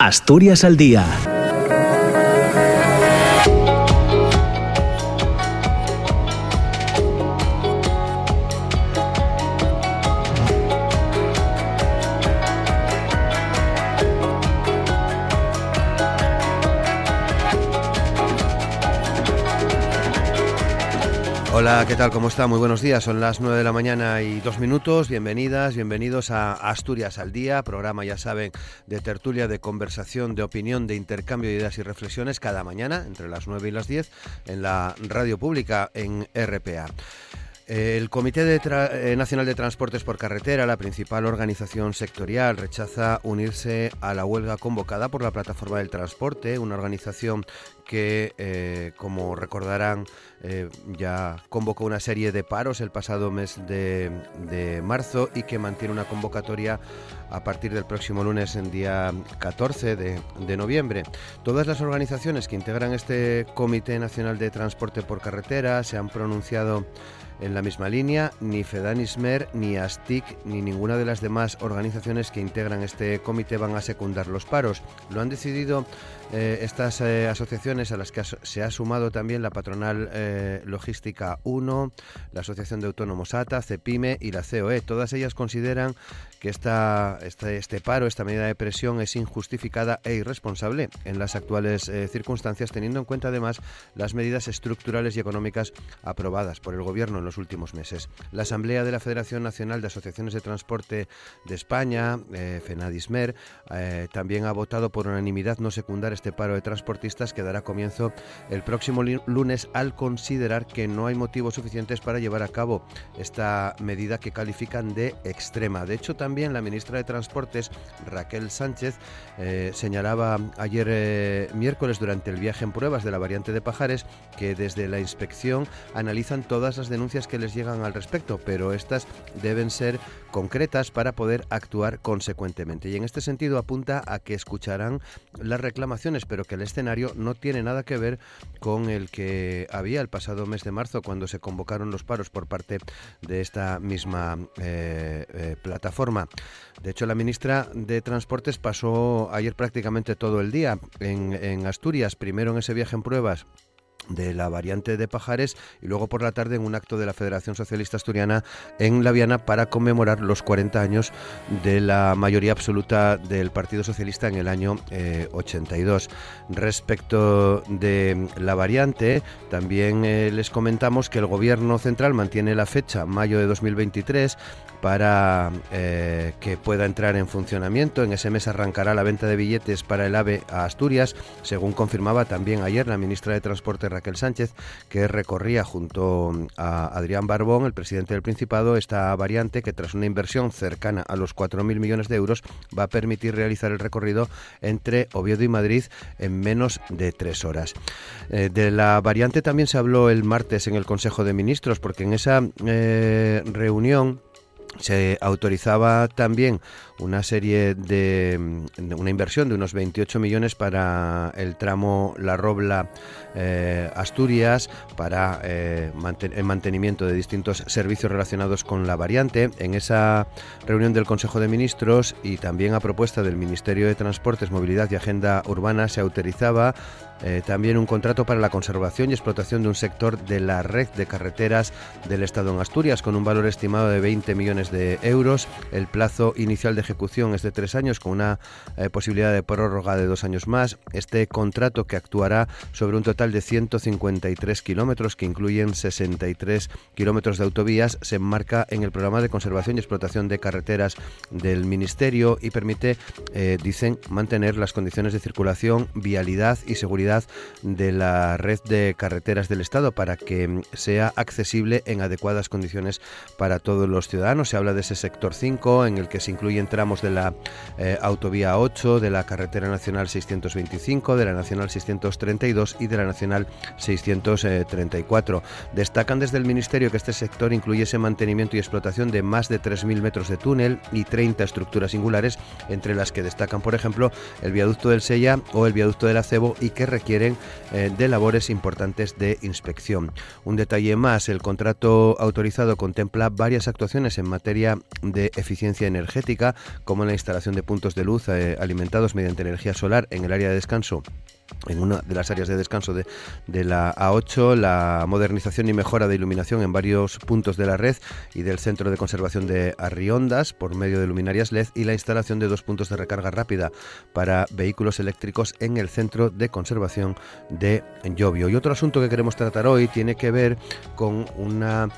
Asturias al día ¿qué tal? ¿Cómo está? Muy buenos días. Son las 9 de la mañana y dos minutos. Bienvenidas, bienvenidos a Asturias al Día, programa, ya saben, de tertulia, de conversación, de opinión, de intercambio de ideas y reflexiones cada mañana, entre las 9 y las 10, en la radio pública en RPA. El Comité eh, Nacional de Transportes por Carretera, la principal organización sectorial, rechaza unirse a la huelga convocada por la Plataforma del Transporte, una organización que, eh, como recordarán, eh, ya convocó una serie de paros el pasado mes de, marzo y que mantiene una convocatoria a partir del próximo lunes, en día 14 de, de noviembre. Todas las organizaciones que integran este Comité Nacional de Transporte por Carretera se han pronunciado en la misma línea, ni Fedanismer, ni ASTIC, ni ninguna de las demás organizaciones que integran este comité van a secundar los paros. Lo han decidido eh, estas eh, asociaciones a las que se ha sumado también la patronal eh, logística 1, la Asociación de Autónomos ATA, CEPIME y la COE. Todas ellas consideran que esta, este paro, esta medida de presión es injustificada e irresponsable en las actuales circunstancias, teniendo en cuenta además las medidas estructurales y económicas aprobadas por el Gobierno en los últimos meses. La Asamblea de la Federación Nacional de Asociaciones de Transporte de España, FENADISMER, también ha votado por unanimidad no secundar este paro de transportistas que dará comienzo el próximo lunes al considerar que no hay motivos suficientes para llevar a cabo esta medida que califican de extrema. De hecho, también la ministra de Transportes, Raquel Sánchez, eh, señalaba ayer eh, miércoles durante el viaje en pruebas de la variante de Pajares que desde la inspección analizan todas las denuncias que les llegan al respecto, pero estas deben ser concretas para poder actuar consecuentemente. Y en este sentido apunta a que escucharán las reclamaciones, pero que el escenario no tiene nada que ver con el que había el pasado mes de marzo cuando se convocaron los paros por parte de esta misma eh, plataforma. De hecho, la ministra de Transportes pasó ayer prácticamente todo el día en Asturias, primero en ese viaje en pruebas de la variante de Pajares y luego por la tarde en un acto de la Federación Socialista Asturiana en La Viana para conmemorar los 40 años de la mayoría absoluta del Partido Socialista en el año 82. Eh, Respecto de la variante, también eh, les comentamos que el Gobierno Central mantiene la fecha, mayo de 2023, para eh, que pueda entrar en funcionamiento. En ese mes arrancará la venta de billetes para el AVE a Asturias, según confirmaba también ayer la ministra de Transporte Raquel Sánchez, que recorría junto a Adrián Barbón, el presidente del Principado, esta variante que tras una inversión cercana a los 4.000 millones de euros va a permitir realizar el recorrido entre Oviedo y Madrid en menos de tres horas. Eh, de la variante también se habló el martes en el Consejo de Ministros, porque en esa eh, reunión se autorizaba también una serie de, una inversión de unos 28 millones para el tramo La Robla eh, Asturias para eh, el mantenimiento de distintos servicios relacionados con la variante. En esa reunión del Consejo de Ministros y también a propuesta del Ministerio de Transportes, Movilidad y Agenda Urbana se autorizaba eh, también un contrato para la conservación y explotación de un sector de la red de carreteras del Estado en Asturias con un valor estimado de 20 millones de euros. El plazo inicial de ejecución es de tres años con una eh, posibilidad de prórroga de dos años más. Este contrato que actuará sobre un total de 153 kilómetros que incluyen 63 kilómetros de autovías se enmarca en el programa de conservación y explotación de carreteras del Ministerio y permite, eh, dicen, mantener las condiciones de circulación, vialidad y seguridad de la red de carreteras del Estado para que sea accesible en adecuadas condiciones para todos los ciudadanos. Se habla de ese sector 5 en el que se incluyen tramos de la eh, autovía 8, de la carretera nacional 625, de la nacional 632 y de la nacional 634. Destacan desde el Ministerio que este sector incluye ese mantenimiento y explotación de más de 3.000 metros de túnel y 30 estructuras singulares, entre las que destacan, por ejemplo, el viaducto del Sella o el viaducto del Acebo y que requieren eh, de labores importantes de inspección. Un detalle más, el contrato autorizado contempla varias actuaciones en materia de eficiencia energética, como la instalación de puntos de luz eh, alimentados mediante energía solar en el área de descanso en una de las áreas de descanso de, de, la A8, la modernización y mejora de iluminación en varios puntos de la red y del centro de conservación de Arriondas por medio de luminarias LED y la instalación de dos puntos de recarga rápida para vehículos eléctricos en el centro de conservación de Llovio. Y otro asunto que queremos tratar hoy tiene que ver con una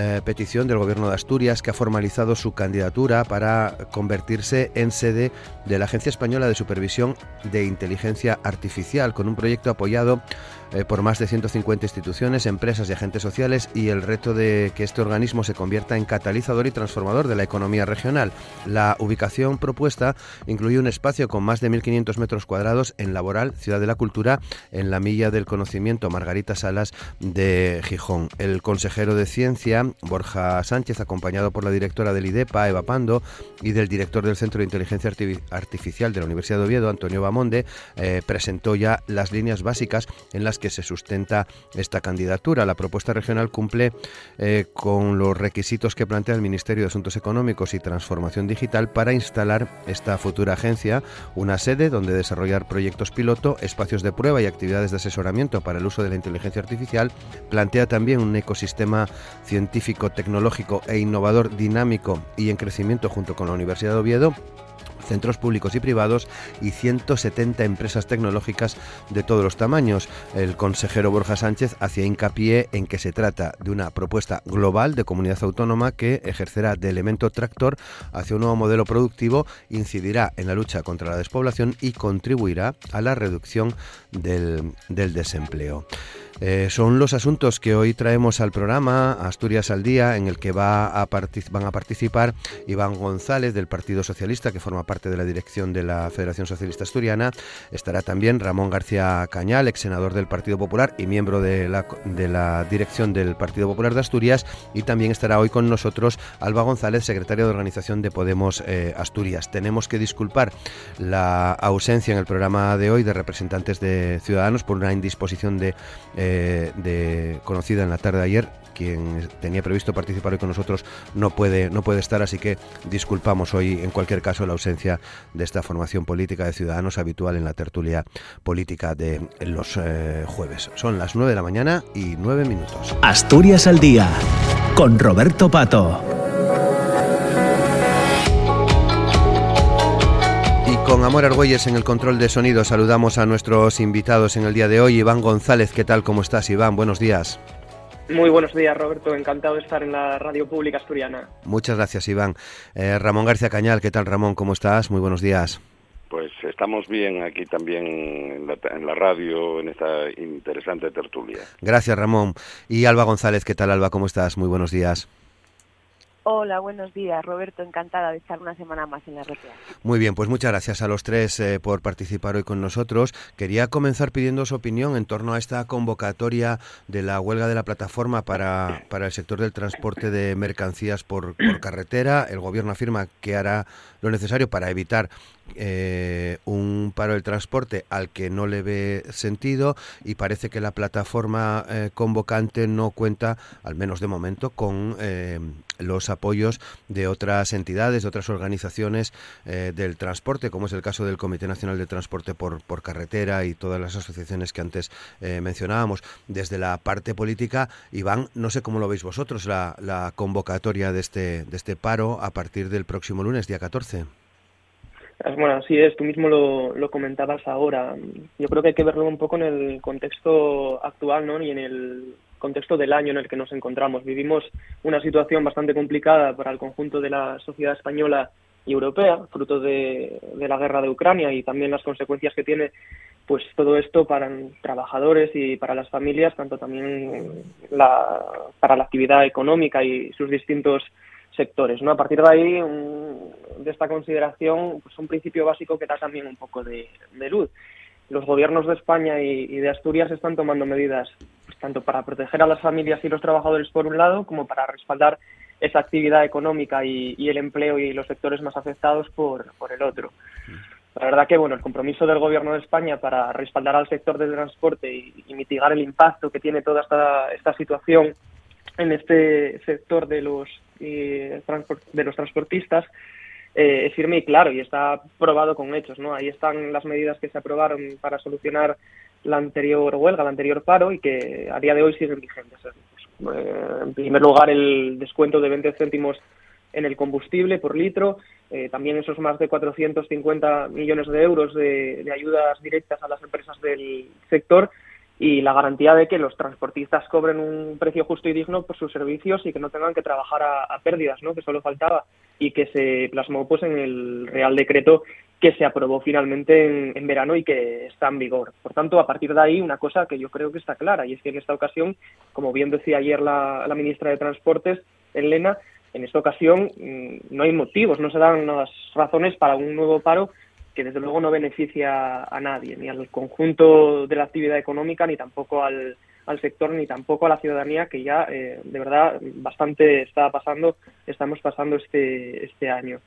eh, petición del Gobierno de Asturias que ha formalizado su candidatura para convertirse en sede de la Agencia Española de Supervisión de Inteligencia Artificial, con un proyecto apoyado eh, por más de 150 instituciones, empresas y agentes sociales y el reto de que este organismo se convierta en catalizador y transformador de la economía regional. La ubicación propuesta incluye un espacio con más de 1.500 metros cuadrados en Laboral, Ciudad de la Cultura, en la Milla del Conocimiento Margarita Salas de Gijón. El consejero de Ciencia, Borja Sánchez, acompañado por la directora del IDEPA, Eva Pando, y del director del Centro de Inteligencia Artificial de la Universidad de Oviedo, Antonio Bamonde, eh, presentó ya las líneas básicas en las que se sustenta esta candidatura. La propuesta regional cumple eh, con los requisitos que plantea el Ministerio de Asuntos Económicos y Transformación Digital para instalar esta futura agencia, una sede donde desarrollar proyectos piloto, espacios de prueba y actividades de asesoramiento para el uso de la inteligencia artificial. Plantea también un ecosistema científico, tecnológico e innovador dinámico y en crecimiento junto con la Universidad de Oviedo centros públicos y privados y 170 empresas tecnológicas de todos los tamaños. El consejero Borja Sánchez hacía hincapié en que se trata de una propuesta global de comunidad autónoma que ejercerá de elemento tractor hacia un nuevo modelo productivo, incidirá en la lucha contra la despoblación y contribuirá a la reducción del, del desempleo. Eh, son los asuntos que hoy traemos al programa Asturias al Día, en el que va a van a participar Iván González del Partido Socialista, que forma parte de la dirección de la Federación Socialista Asturiana. Estará también Ramón García Cañal, ex senador del Partido Popular y miembro de la, de la dirección del Partido Popular de Asturias. Y también estará hoy con nosotros Alba González, secretario de organización de Podemos eh, Asturias. Tenemos que disculpar la ausencia en el programa de hoy de representantes de Ciudadanos por una indisposición de. Eh, de, conocida en la tarde de ayer. Quien tenía previsto participar hoy con nosotros no puede, no puede estar, así que disculpamos hoy, en cualquier caso, la ausencia de esta formación política de ciudadanos habitual en la tertulia política de los eh, jueves. Son las 9 de la mañana y 9 minutos. Asturias al día, con Roberto Pato. Con Amor Argüelles en el control de sonido saludamos a nuestros invitados en el día de hoy. Iván González, ¿qué tal? ¿Cómo estás, Iván? Buenos días. Muy buenos días, Roberto. Encantado de estar en la radio pública asturiana. Muchas gracias, Iván. Eh, Ramón García Cañal, ¿qué tal, Ramón? ¿Cómo estás? Muy buenos días. Pues estamos bien aquí también en la, en la, radio, en esta interesante tertulia. Gracias, Ramón. Y Alba González, ¿qué tal, Alba? ¿Cómo estás? Muy buenos días. Hola, buenos días, Roberto. Encantada de estar una semana más en la RPA. Muy bien, pues muchas gracias a los tres eh, por participar hoy con nosotros. Quería comenzar pidiendo su opinión en torno a esta convocatoria de la huelga de la plataforma para, para el sector del transporte de mercancías por carretera. El Gobierno afirma que hará lo necesario para evitar eh, un paro del transporte al que no le ve sentido y parece que la plataforma eh, convocante no cuenta, al menos de momento, con eh, los apoyos de otras entidades, de otras organizaciones del transporte, como es el caso del Comité Nacional de Transporte por, por Carretera y todas las asociaciones que antes mencionábamos. Desde la parte política, Iván, no sé cómo lo veis vosotros, la, la convocatoria de este, de este paro a partir del próximo lunes, día 14. Bueno, así es, tú mismo lo, lo, comentabas ahora. Yo creo que hay que verlo un poco en el contexto actual ¿no? y en el contexto del año en el que nos encontramos. Vivimos una situación bastante complicada para el conjunto de la sociedad española y europea, fruto de, de la guerra de Ucrania y también las consecuencias que tiene pues todo esto para trabajadores y para las familias, tanto también la, para la actividad económica y sus distintos sectores. ¿no? A partir de ahí, de esta consideración, pues un principio básico que da también un poco de, luz. Los gobiernos de España y, de Asturias están tomando medidas pues, tanto para proteger a las familias y los trabajadores por un lado, como para respaldar esa actividad económica y, el empleo y los sectores más afectados por, por el otro. La verdad que bueno, el compromiso del Gobierno de España para respaldar al sector del transporte y, y mitigar el impacto que tiene toda esta, esta situación en este sector de los, de los transportistas eh, es firme y claro y está probado con hechos. ¿no? Ahí están las medidas que se aprobaron para solucionar la anterior huelga, el anterior paro y que a día de hoy siguen vigentes. Eh, en primer lugar, el descuento de 20 céntimos en el combustible por litro, eh, también esos más de 450 millones de euros de, ayudas directas a las empresas del sector y la garantía de que los transportistas cobren un precio justo y digno por sus servicios y que no tengan que trabajar a, pérdidas, ¿no? que solo faltaba y que se plasmó pues en el Real Decreto que se aprobó finalmente en, verano y que está en vigor. Por tanto, a partir de ahí, una cosa que yo creo que está clara, y es que en esta ocasión, como bien decía ayer la, ministra de Transportes, Elena, en esta ocasión mm, no hay motivos, no se dan las razones para un nuevo paro que desde luego no beneficia a nadie, ni al conjunto de la actividad económica, ni tampoco al, al sector, ni tampoco a la ciudadanía, que ya eh, de verdad bastante está pasando, estamos pasando este, este año.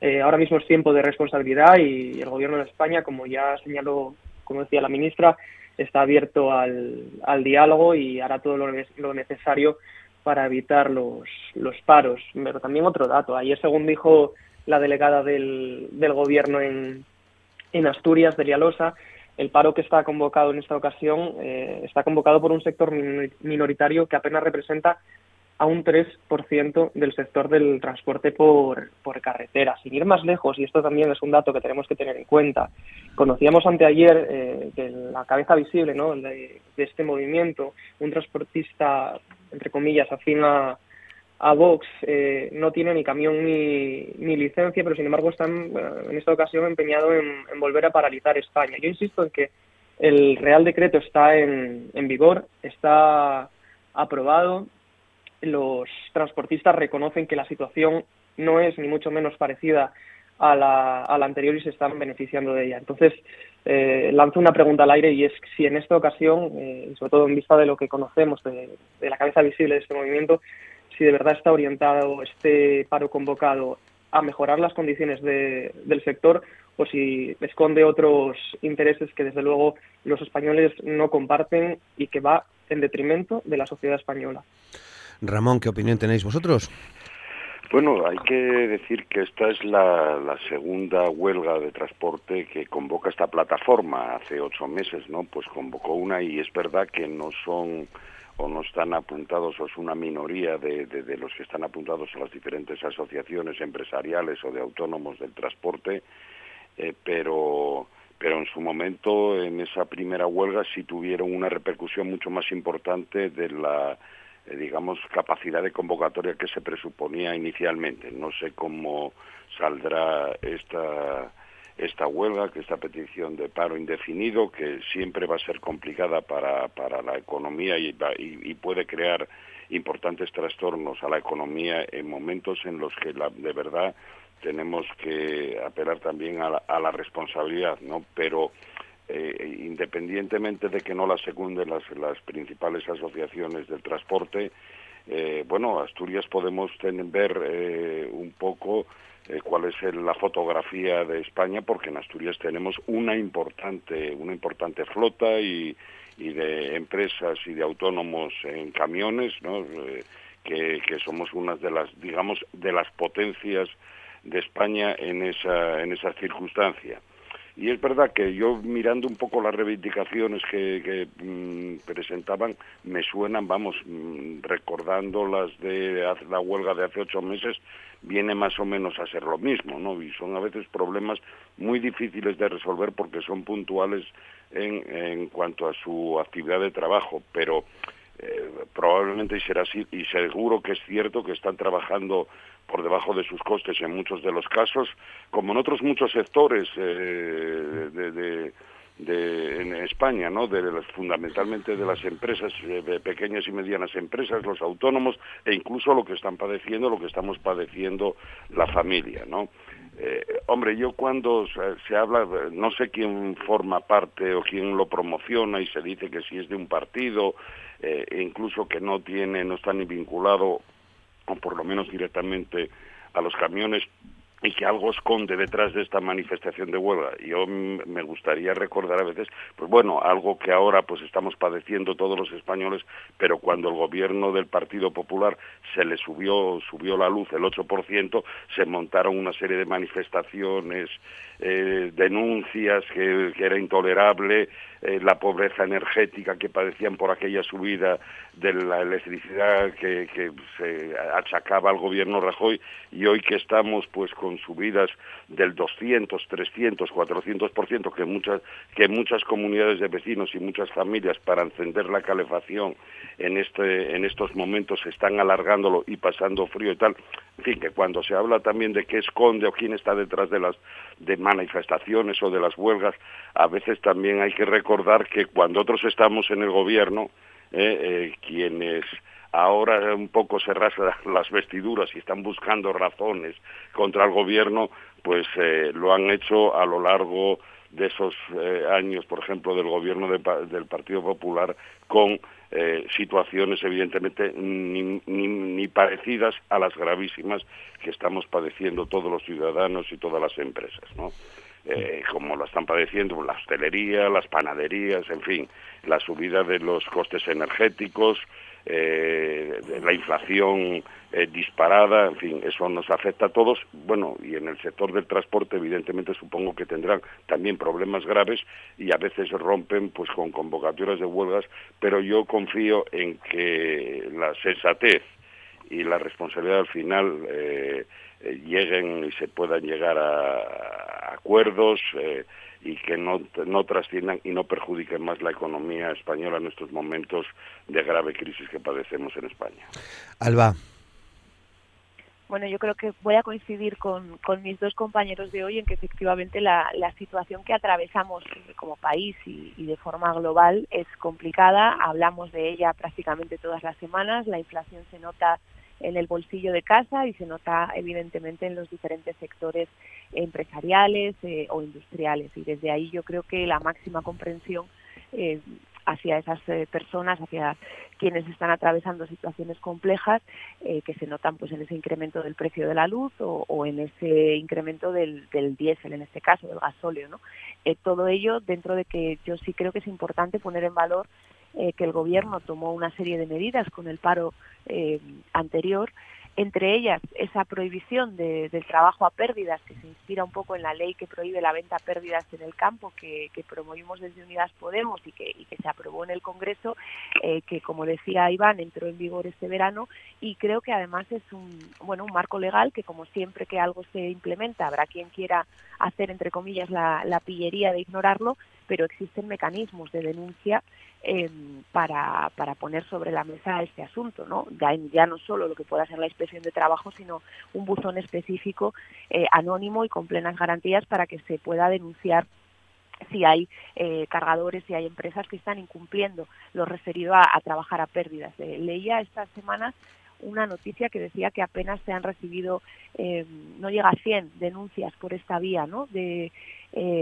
Eh, ahora mismo es tiempo de responsabilidad y el Gobierno de España, como ya señaló, como decía la ministra, está abierto al, al diálogo y hará todo lo, necesario para evitar los, los paros. Pero también otro dato. Ayer, según dijo la delegada del, del Gobierno en, en Asturias, de Lialosa, el paro que está convocado en esta ocasión eh, está convocado por un sector minoritario que apenas representa a un 3% del sector del transporte por, por carretera. Sin ir más lejos, y esto también es un dato que tenemos que tener en cuenta, conocíamos anteayer eh, que la cabeza visible ¿no? de, este movimiento, un transportista, entre comillas, afín a, a Vox, eh, no tiene ni camión ni, ni licencia, pero sin embargo están en esta ocasión empeñado en, volver a paralizar España. Yo insisto en que el Real Decreto está en, vigor, está aprobado, los transportistas reconocen que la situación no es ni mucho menos parecida a la, anterior y se están beneficiando de ella. Entonces, eh, lanzo una pregunta al aire y es si en esta ocasión, eh, sobre todo en vista de lo que conocemos de, la cabeza visible de este movimiento, si de verdad está orientado este paro convocado a mejorar las condiciones del sector o si esconde otros intereses que desde luego los españoles no comparten y que va en detrimento de la sociedad española. Ramón, ¿qué opinión tenéis vosotros? Bueno, hay que decir que esta es la, segunda huelga de transporte que convoca esta plataforma hace ocho meses, ¿no? Pues convocó una y es verdad que no son o no están apuntados o es una minoría de, de, los que están apuntados a las diferentes asociaciones empresariales o de autónomos del transporte, eh, pero pero en su momento en esa primera huelga sí tuvieron una repercusión mucho más importante de la eh, digamos, capacidad de convocatoria que se presuponía inicialmente. No sé cómo saldrá esta, esta huelga, que esta petición de paro indefinido, que siempre va a ser complicada para, para la economía y, y, puede crear importantes trastornos a la economía en momentos en los que la, de verdad tenemos que apelar también a la, a la responsabilidad, ¿no? Pero eh, independientemente de que no la secunden las, las principales asociaciones del transporte, eh, bueno, Asturias podemos tener, ver eh, un poco cuál es la fotografía de España, porque en Asturias tenemos una importante, una importante flota y, de empresas y de autónomos en camiones, ¿no? que, que somos una de las, digamos, de las potencias de España en esa, en esa circunstancia. Y es verdad que yo mirando un poco las reivindicaciones que, mm, presentaban, me suenan, vamos, mm, recordando las de la huelga de hace ocho meses, viene más o menos a ser lo mismo, ¿no? Y son a veces problemas muy difíciles de resolver porque son puntuales en, en cuanto a su actividad de trabajo, pero eh, probablemente será así y seguro que es cierto que están trabajando por debajo de sus costes en muchos de los casos, como en otros muchos sectores eh, de, en España, ¿no? De fundamentalmente de las empresas, eh, de pequeñas y medianas empresas, los autónomos e incluso lo que están padeciendo, lo que estamos padeciendo la familia, ¿no? Eh, hombre, yo cuando se habla, no sé quién forma parte o quién lo promociona y se dice que si es de un partido, eh, e incluso que no tiene, no está ni vinculado, o por lo menos directamente a los camiones, y que algo esconde detrás de esta manifestación de huelga. Yo me gustaría recordar a veces, pues bueno, algo que ahora pues estamos padeciendo todos los españoles, pero cuando el gobierno del Partido Popular se le subió subió la luz el 8%, se montaron una serie de manifestaciones, eh, denuncias que, que, era intolerable, eh, la pobreza energética que padecían por aquella subida de la electricidad que, se achacaba al gobierno Rajoy y hoy que estamos pues con subidas del 200, 300, 400% que muchas que muchas comunidades de vecinos y muchas familias para encender la calefacción en este en estos momentos están alargándolo y pasando frío y tal. En fin, que cuando se habla también de qué esconde o quién está detrás de las de manifestaciones o de las huelgas, a veces también hay que recordar que cuando otros estamos en el gobierno, eh, eh, quienes ahora un poco se rasgan las vestiduras y están buscando razones contra el gobierno, pues eh, lo han hecho a lo largo de esos años, por ejemplo, del gobierno de, del Partido Popular, con situaciones evidentemente ni, ni, ni, parecidas a las gravísimas que estamos padeciendo todos los ciudadanos y todas las empresas, ¿no? Eh, como lo están padeciendo la hostelería, las panaderías, en fin, la subida de los costes energéticos, eh, la inflación eh, disparada, en fin, eso nos afecta a todos. Bueno, y en el sector del transporte, evidentemente, supongo que tendrán también problemas graves y a veces rompen pues con convocatorias de huelgas, pero yo confío en que la sensatez y la responsabilidad al final eh, eh lleguen y se puedan llegar a, a acuerdos. Eh, y que no, no trasciendan y no perjudiquen más la economía española en estos momentos de grave crisis que padecemos en España. Alba. Bueno, yo creo que voy a coincidir con, con mis dos compañeros de hoy en que efectivamente la, la situación que atravesamos como país y, y, de forma global es complicada. Hablamos de ella prácticamente todas las semanas. La inflación se nota en el bolsillo de casa y se nota evidentemente en los diferentes sectores empresariales eh, o industriales. Y desde ahí yo creo que la máxima comprensión eh, hacia esas eh, personas, hacia quienes están atravesando situaciones complejas que se notan pues en ese incremento del precio de la luz o, o en ese incremento del, del, diésel, en este caso, del gasóleo. ¿no? Eh, todo ello dentro de que yo sí creo que es importante poner en valor eh, que el Gobierno tomó una serie de medidas con el paro eh, anterior, entre ellas esa prohibición de, del trabajo a pérdidas, que se inspira un poco en la ley que prohíbe la venta a pérdidas en el campo, que, promovimos desde Unidas Podemos y que, y que se aprobó en el Congreso, eh, que como decía Iván, entró en vigor este verano. Y creo que además es un, bueno, un marco legal que como siempre que algo se implementa, habrá quien quiera hacer, entre comillas, la, la pillería de ignorarlo, pero existen mecanismos de denuncia eh, para, para poner sobre la mesa este asunto, ¿no? Ya, ya, no solo lo que pueda ser la inspección de trabajo, sino un buzón específico eh, anónimo y con plenas garantías para que se pueda denunciar si hay eh, cargadores, si hay empresas que están incumpliendo lo referido a, trabajar a pérdidas. Leía estas semanas una noticia que decía que apenas se han recibido, eh, no llega a 100 denuncias por esta vía, ¿no? De, eh,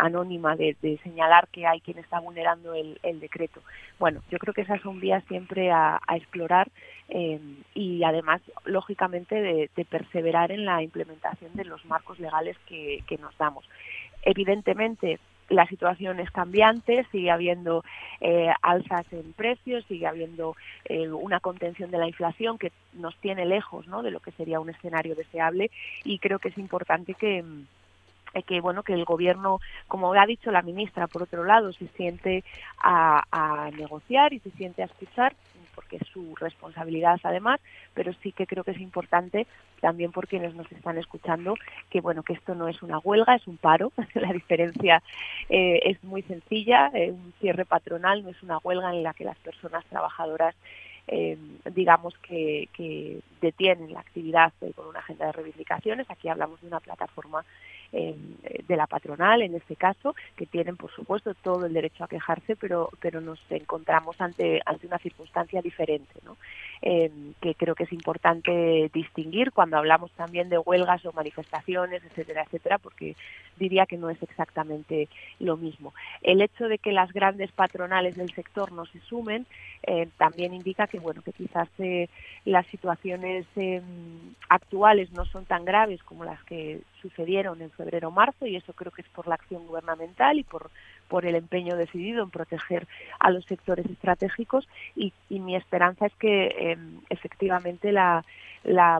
anónima de, señalar que hay quien está vulnerando el, el, decreto. Bueno, yo creo que esas son vías siempre a, explorar eh, y además, lógicamente, de, perseverar en la implementación de los marcos legales que, nos damos. Evidentemente, la situación es cambiante, sigue habiendo eh, alzas en precios, sigue habiendo eh, una contención de la inflación que nos tiene lejos de lo que sería un escenario deseable y creo que es importante que que bueno que el gobierno como ha dicho la ministra por otro lado se siente a, negociar y se siente a escuchar porque es su responsabilidad además, pero sí que creo que es importante también por quienes nos están escuchando que bueno que esto no es una huelga, es un paro. la diferencia eh, es muy sencilla, eh, un cierre patronal no es una huelga en la que las personas trabajadoras eh, digamos que, que, detienen la actividad eh, con una agenda de reivindicaciones. Aquí hablamos de una plataforma de la patronal en este caso, que tienen por supuesto todo el derecho a quejarse, pero, pero nos encontramos ante, ante una circunstancia diferente, ¿no? que creo que es importante distinguir cuando hablamos también de huelgas o manifestaciones, etcétera, etcétera, porque diría que no es exactamente lo mismo. El hecho de que las grandes patronales del sector no se sumen eh, también indica que bueno que quizás eh, las situaciones em, actuales no son tan graves como las que sucedieron en febrero o marzo y eso creo que es por la acción gubernamental y por por el empeño decidido en proteger a los sectores estratégicos y, mi esperanza es que em, efectivamente la,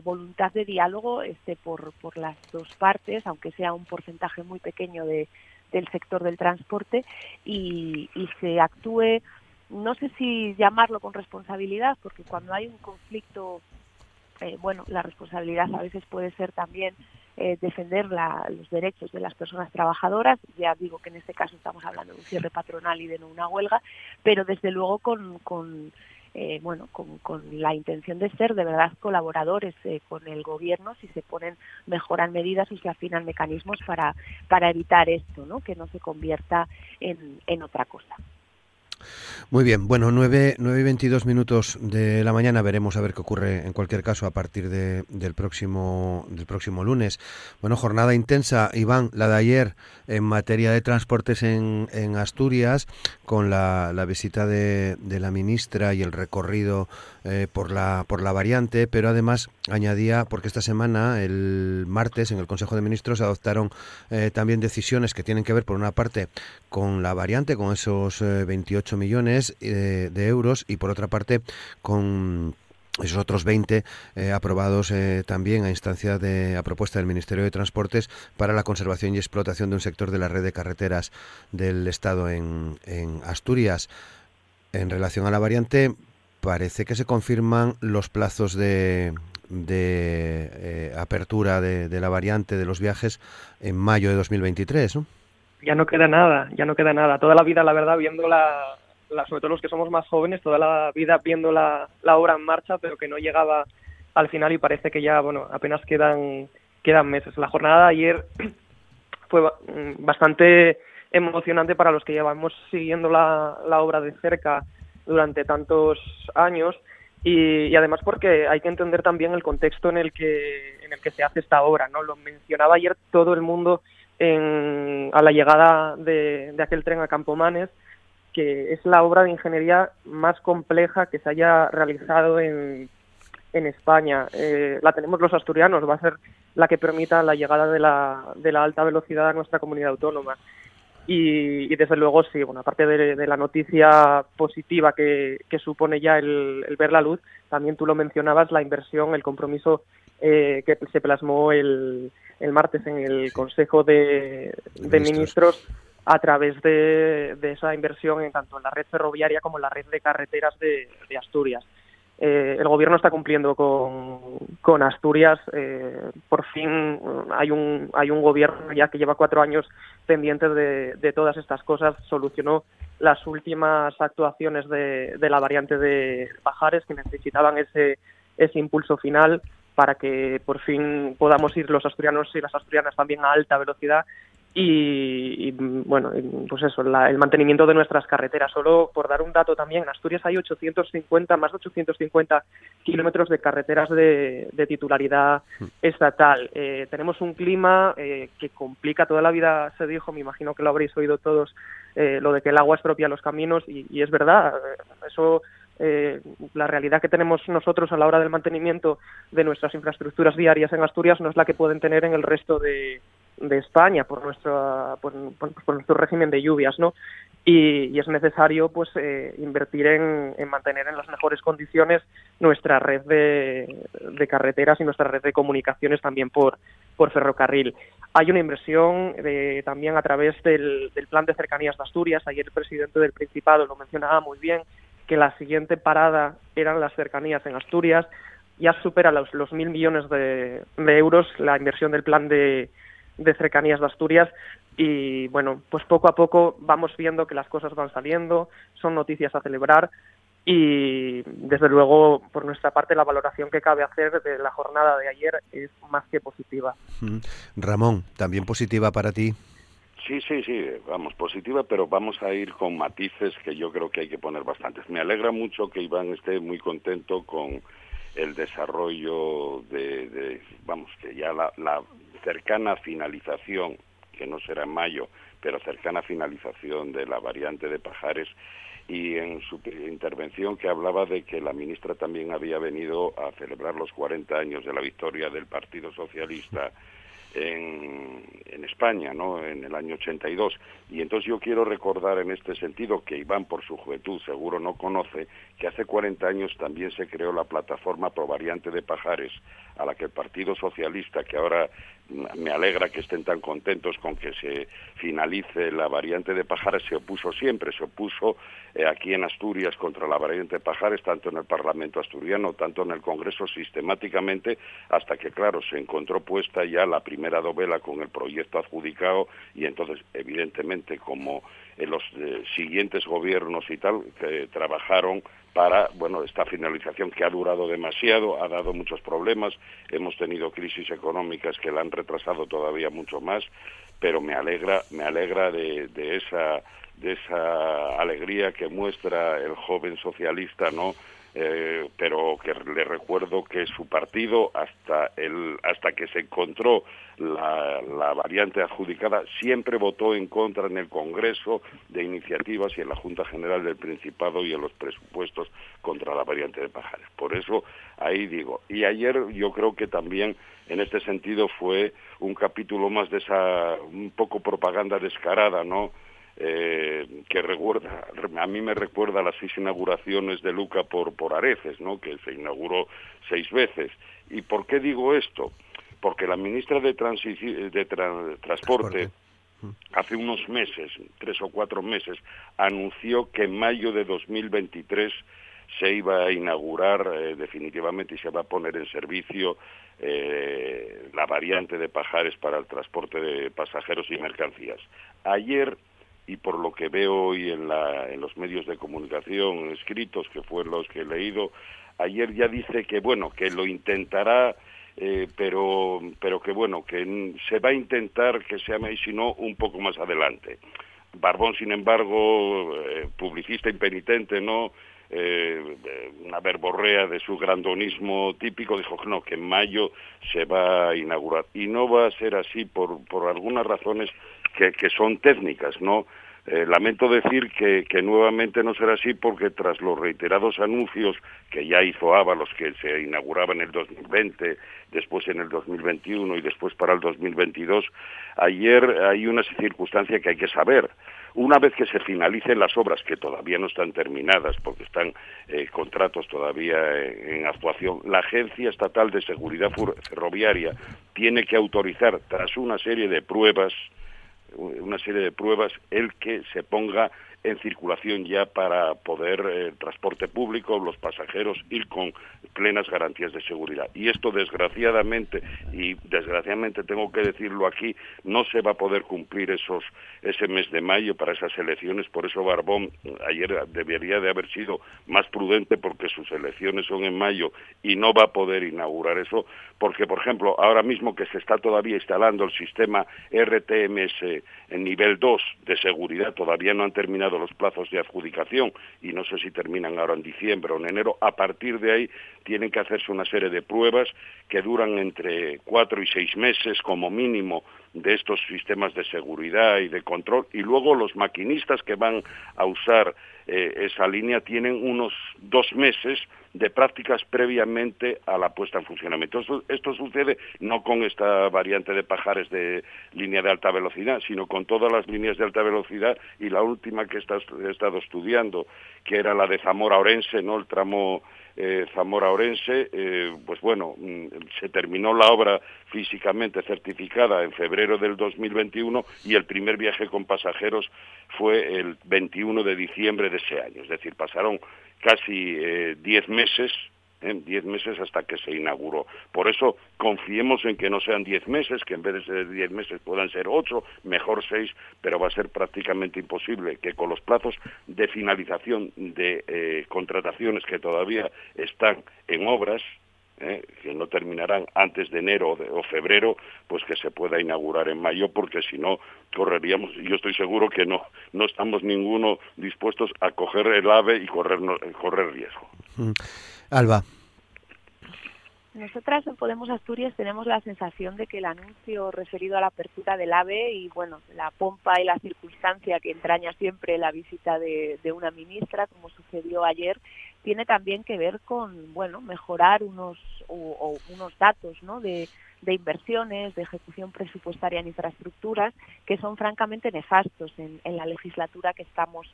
voluntad de diálogo esté por, por las dos partes, aunque sea un porcentaje muy pequeño de, del sector del transporte y, y se actúe, no sé si llamarlo con responsabilidad, porque cuando hay un conflicto, eh, bueno, la responsabilidad a veces puede ser también eh, defender los derechos de las personas trabajadoras. Ya digo que en este caso estamos hablando de un cierre patronal y de no una huelga, pero desde luego con, eh, bueno, con, la intención de ser de verdad colaboradores eh, con el gobierno si se ponen, mejoran medidas y se afinan mecanismos para, para evitar esto, ¿no? que no se convierta en, en otra cosa. Muy bien, bueno, 9, 9 y 22 minutos de la mañana veremos a ver qué ocurre en cualquier caso a partir de, del, próximo, del próximo lunes. Bueno, jornada intensa, Iván, la de ayer en materia de transportes en, en Asturias, con la, la visita de, de, la ministra y el recorrido eh, por, la, por la variante, pero además añadía, porque esta semana, el martes, en el Consejo de Ministros, adoptaron eh, también decisiones que tienen que ver, por una parte, con la variante, con esos 28 eh, millones eh, de euros y por otra parte con esos otros 20 eh, aprobados eh, también a instancia de a propuesta del Ministerio de Transportes para la conservación y explotación de un sector de la red de carreteras del Estado en, Asturias. En relación a la variante, parece que se confirman los plazos de, de apertura de, de, la variante de los viajes en mayo de 2023, ¿no? Ya no queda nada, ya no queda nada. Toda la vida, la verdad, viendo la, sobre todo los que somos más jóvenes, toda la vida viendo la, obra en marcha, pero que no llegaba al final y parece que ya, bueno, apenas quedan, quedan meses. La jornada de ayer fue bastante emocionante para los que llevamos siguiendo la, obra de cerca durante tantos años y, además porque hay que entender también el contexto en el que en el que se hace esta obra, ¿no? Lo mencionaba ayer todo el mundo en, a la llegada de, de aquel tren a Campomanes que es la obra de ingeniería más compleja que se haya realizado en, en España. Eh, la tenemos los asturianos, va a ser la que permita la llegada de la, de la alta velocidad a nuestra comunidad autónoma. Y, desde luego, sí, bueno, aparte de, la noticia positiva que, que supone ya el, ver la luz, también tú lo mencionabas, la inversión, el compromiso eh, que se plasmó el, el martes en el Consejo de, de Ministros a través de, esa inversión en tanto en la red ferroviaria como en la red de carreteras de, Asturias. Eh, el gobierno está cumpliendo con, Asturias. Eh, por fin hay un, hay un gobierno ya que lleva cuatro años pendiente de, todas estas cosas. Solucionó las últimas actuaciones de, de, la variante de Pajares que necesitaban ese, ese impulso final para que por fin podamos ir los asturianos y las asturianas también a alta velocidad y, bueno, pues eso, el mantenimiento de nuestras carreteras. Solo por dar un dato también, en Asturias hay 850, más de 850 kilómetros de carreteras de, titularidad hmm. estatal. Eh, tenemos un clima eh, que complica toda la vida, se dijo, me imagino que lo habréis oído todos, eh, lo de que el agua estropia los caminos y, y es verdad, eso eh, la realidad que tenemos nosotros a la hora del mantenimiento de nuestras infraestructuras diarias en Asturias no es la que pueden tener en el resto de, de España por nuestro, por, nuestro régimen de lluvias, ¿no? Y, es necesario pues eh, invertir en, mantener en las mejores condiciones nuestra red de, de, carreteras y nuestra red de comunicaciones también por, por ferrocarril. Hay una inversión de, también a través del, del, plan de cercanías de Asturias. Ayer el presidente del Principado lo mencionaba muy bien que la siguiente parada eran las cercanías en Asturias. Ya supera los, los mil millones de euros la inversión del plan de, de cercanías de Asturias y bueno, pues poco a poco vamos viendo que las cosas van saliendo, son noticias a celebrar y desde luego por nuestra parte la valoración que cabe hacer de la jornada de ayer es más que positiva. Ramón, también positiva para ti. Sí, sí, sí, vamos, positiva, pero vamos a ir con matices que yo creo que hay que poner bastantes. Me alegra mucho que Iván esté muy contento con el desarrollo de, vamos, que ya la, la cercana finalización, que no será en mayo, pero cercana finalización de la variante de Pajares y en su intervención que hablaba de que la ministra también había venido a celebrar los 40 años de la victoria del Partido Socialista en, en, España, ¿no? En el año 82. Y entonces yo quiero recordar en este sentido que Iván, por su juventud, seguro no conoce que hace 40 años también se creó la plataforma Provariante de Pajares, a la que el Partido Socialista, que ahora me alegra que estén tan contentos con que se finalice la variante de Pajares, se opuso siempre, se opuso eh, aquí en Asturias contra la variante de Pajares, tanto en el Parlamento asturiano, tanto en el Congreso, sistemáticamente, hasta que, claro, se encontró puesta ya la primera dovela con el proyecto adjudicado y entonces, evidentemente, como en los eh, siguientes gobiernos y tal, que trabajaron para bueno esta finalización que ha durado demasiado, ha dado muchos problemas, hemos tenido crisis económicas que la han retrasado todavía mucho más, pero me alegra, me alegra de, de esa de esa alegría que muestra el joven socialista, ¿no? Eh, pero que le recuerdo que su partido hasta el hasta que se encontró la, la, variante adjudicada siempre votó en contra en el Congreso de iniciativas y en la Junta General del Principado y en los presupuestos contra la variante de Pajares. Por eso ahí digo. Y ayer yo creo que también en este sentido fue un capítulo más de esa un poco propaganda descarada, ¿no? Eh, que recuerda, a mí me recuerda las seis inauguraciones de Luca por, por Areces, ¿no? que se inauguró seis veces. ¿Y por qué digo esto? Porque la ministra de, de Transporte hace unos meses, tres o cuatro meses, anunció que en mayo de 2023 se iba a inaugurar eh, definitivamente y se va a poner en servicio eh, la variante de Pajares para el transporte de pasajeros y mercancías. Ayer y por lo que veo hoy en, los medios de comunicación escritos, que fueron los que he leído, ayer ya dice que, bueno, que lo intentará, eh, pero, pero que, bueno, que se va a intentar que sea, y si no, un poco más adelante. Barbón, sin embargo, eh, publicista impenitente, ¿no?, eh, una verborrea de su grandonismo típico, dijo que no, que en mayo se va a inaugurar. Y no va a ser así por, por algunas razones que, son técnicas, ¿no? Eh, lamento decir que, nuevamente no será así porque tras los reiterados anuncios que ya hizo Ábalos, que se inauguraba en el 2020, después en el 2021 y después para el 2022, ayer hay una circunstancia que hay que saber. Una vez que se finalicen las obras, que todavía no están terminadas porque están eh, contratos todavía en, en actuación, la Agencia Estatal de Seguridad Ferroviaria tiene que autorizar, tras una serie de pruebas, una serie de pruebas el que se ponga en circulación ya para poder eh, transporte público, los pasajeros ir con plenas garantías de seguridad. Y esto desgraciadamente, y desgraciadamente tengo que decirlo aquí, no se va a poder cumplir esos, ese mes de mayo para esas elecciones, por eso Barbón ayer debería de haber sido más prudente porque sus elecciones son en mayo y no va a poder inaugurar eso, porque por ejemplo, ahora mismo que se está todavía instalando el sistema RTMS en nivel 2 de seguridad, todavía no han terminado los plazos de adjudicación y no sé si terminan ahora en diciembre o en enero, a partir de ahí tienen que hacerse una serie de pruebas que duran entre cuatro y seis meses como mínimo de estos sistemas de seguridad y de control y luego los maquinistas que van a usar eh, esa línea tienen unos dos meses de prácticas previamente a la puesta en funcionamiento. Esto, sucede no con esta variante de pajares de línea de alta velocidad, sino con todas las líneas de alta velocidad y la última que he estado estudiando, que era la de Zamora-Orense, ¿no? el tramo eh, Zamora-Orense, eh, pues bueno, mm, se terminó la obra físicamente certificada en febrero del 2021 y el primer viaje con pasajeros fue el 21 de diciembre de ese año. Es decir, pasaron casi 10 eh, meses en 10 meses hasta que se inauguró. Por eso confiemos en que no sean 10 meses, que en vez de ser 10 meses puedan ser 8, mejor 6, pero va a ser prácticamente imposible que con los plazos de finalización de eh, contrataciones que todavía están en obras, ¿eh? que no terminarán antes de enero o, febrero, pues que se pueda inaugurar en mayo, porque si no correríamos, y yo estoy seguro que no, no estamos ninguno dispuestos a coger el ave y correr, correr riesgo. Mm. Alba. Nosotras en Podemos Asturias tenemos la sensación de que el anuncio referido a la apertura del AVE y bueno, la pompa y la circunstancia que entraña siempre la visita de, una ministra, como sucedió ayer, tiene también que ver con bueno mejorar unos o, unos datos ¿no? de, de, inversiones, de ejecución presupuestaria en infraestructuras, que son francamente nefastos en, en la legislatura que estamos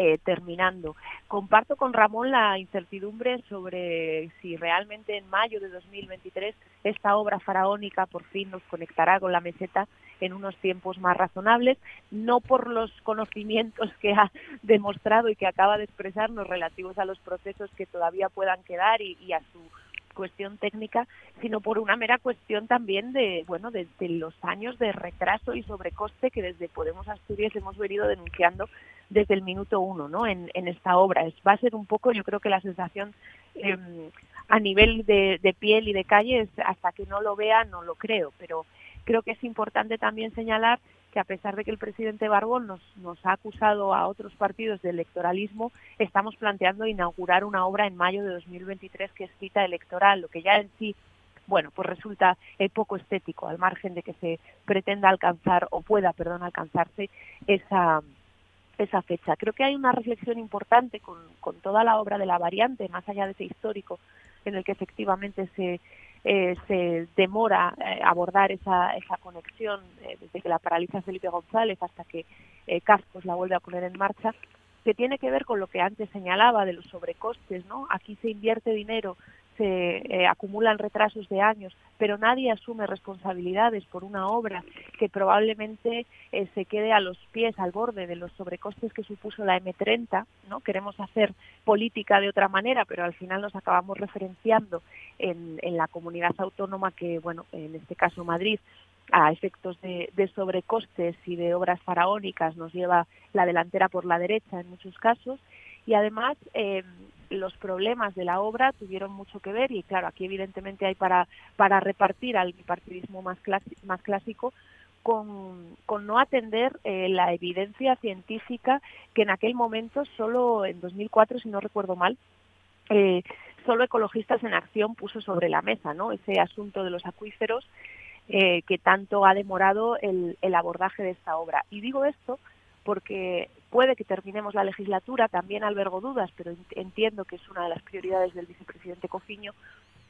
eh, terminando. Comparto con Ramón la incertidumbre sobre si realmente en mayo de 2023 esta obra faraónica por fin nos conectará con la meseta en unos tiempos más razonables, no por los conocimientos que ha demostrado y que acaba de expresarnos relativos a los procesos que todavía puedan quedar y, a su cuestión técnica, sino por una mera cuestión también de, bueno, de, los años de retraso y sobrecoste que desde Podemos Asturias hemos venido denunciando desde el minuto uno, ¿no? En, esta obra. Es, va a ser un poco, yo creo que la sensación em, a nivel de, de, piel y de calle es hasta que no lo vea no lo creo, pero Creo que es importante también señalar que a pesar de que el presidente Barbón nos, nos ha acusado a otros partidos de electoralismo, estamos planteando inaugurar una obra en mayo de 2023 que es cita electoral, lo que ya en sí bueno, pues resulta eh, poco estético, al margen de que se pretenda alcanzar o pueda, perdón, alcanzarse esa, esa fecha. Creo que hay una reflexión importante con, con toda la obra de la variante, más allá de ese histórico en el que efectivamente se, eh, se demora eh, abordar esa, esa conexión eh, desde que la paraliza Felipe González hasta que eh, Cascos la vuelve a poner en marcha, que tiene que ver con lo que antes señalaba de los sobrecostes, ¿no? Aquí se invierte dinero se eh, acumulan retrasos de años, pero nadie asume responsabilidades por una obra que probablemente eh, se quede a los pies, al borde de los sobrecostes que supuso la M30. ¿no? Queremos hacer política de otra manera, pero al final nos acabamos referenciando en, la comunidad autónoma que, bueno, en este caso Madrid, a efectos de, de, sobrecostes y de obras faraónicas nos lleva la delantera por la derecha en muchos casos y además eh, los problemas de la obra tuvieron mucho que ver y claro, aquí evidentemente hay para, para repartir al bipartidismo más, más clásico con, con, no atender eh, la evidencia científica que en aquel momento solo en 2004, si no recuerdo mal, eh, solo Ecologistas en Acción puso sobre la mesa, ¿no? Ese asunto de los acuíferos eh, que tanto ha demorado el, el abordaje de esta obra. Y digo esto porque puede que terminemos la legislatura, también albergo dudas, pero entiendo que es una de las prioridades del vicepresidente Cofiño,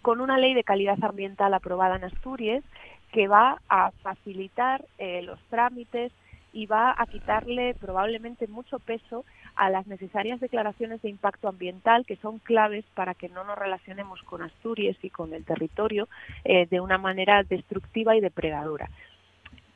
con una ley de calidad ambiental aprobada en Asturias que va a facilitar eh, los trámites y va a quitarle probablemente mucho peso a las necesarias declaraciones de impacto ambiental que son claves para que no nos relacionemos con Asturias y con el territorio eh, de una manera destructiva y depredadora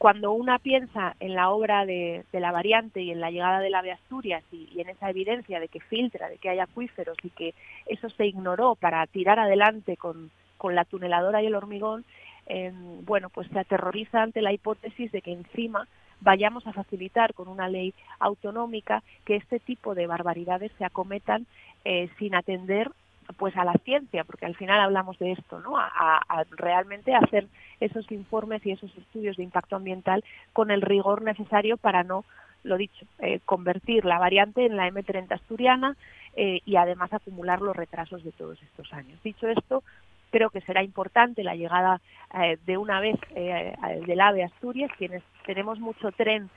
cuando una piensa en la obra de, la variante y en la llegada de la de Asturias y, en esa evidencia de que filtra, de que hay acuíferos y que eso se ignoró para tirar adelante con, la tuneladora y el hormigón, em, bueno, pues se aterroriza ante la hipótesis de que encima vayamos a facilitar con una ley autonómica que este tipo de barbaridades se acometan eh, sin atender pues a la ciencia, porque al final hablamos de esto, ¿no? A, realmente hacer esos informes y esos estudios de impacto ambiental con el rigor necesario para no, lo dicho, eh, convertir la variante en la M30 asturiana eh, y además acumular los retrasos de todos estos años. Dicho esto, creo que será importante la llegada eh, de una vez del AVE Asturias, quienes tenemos mucho tren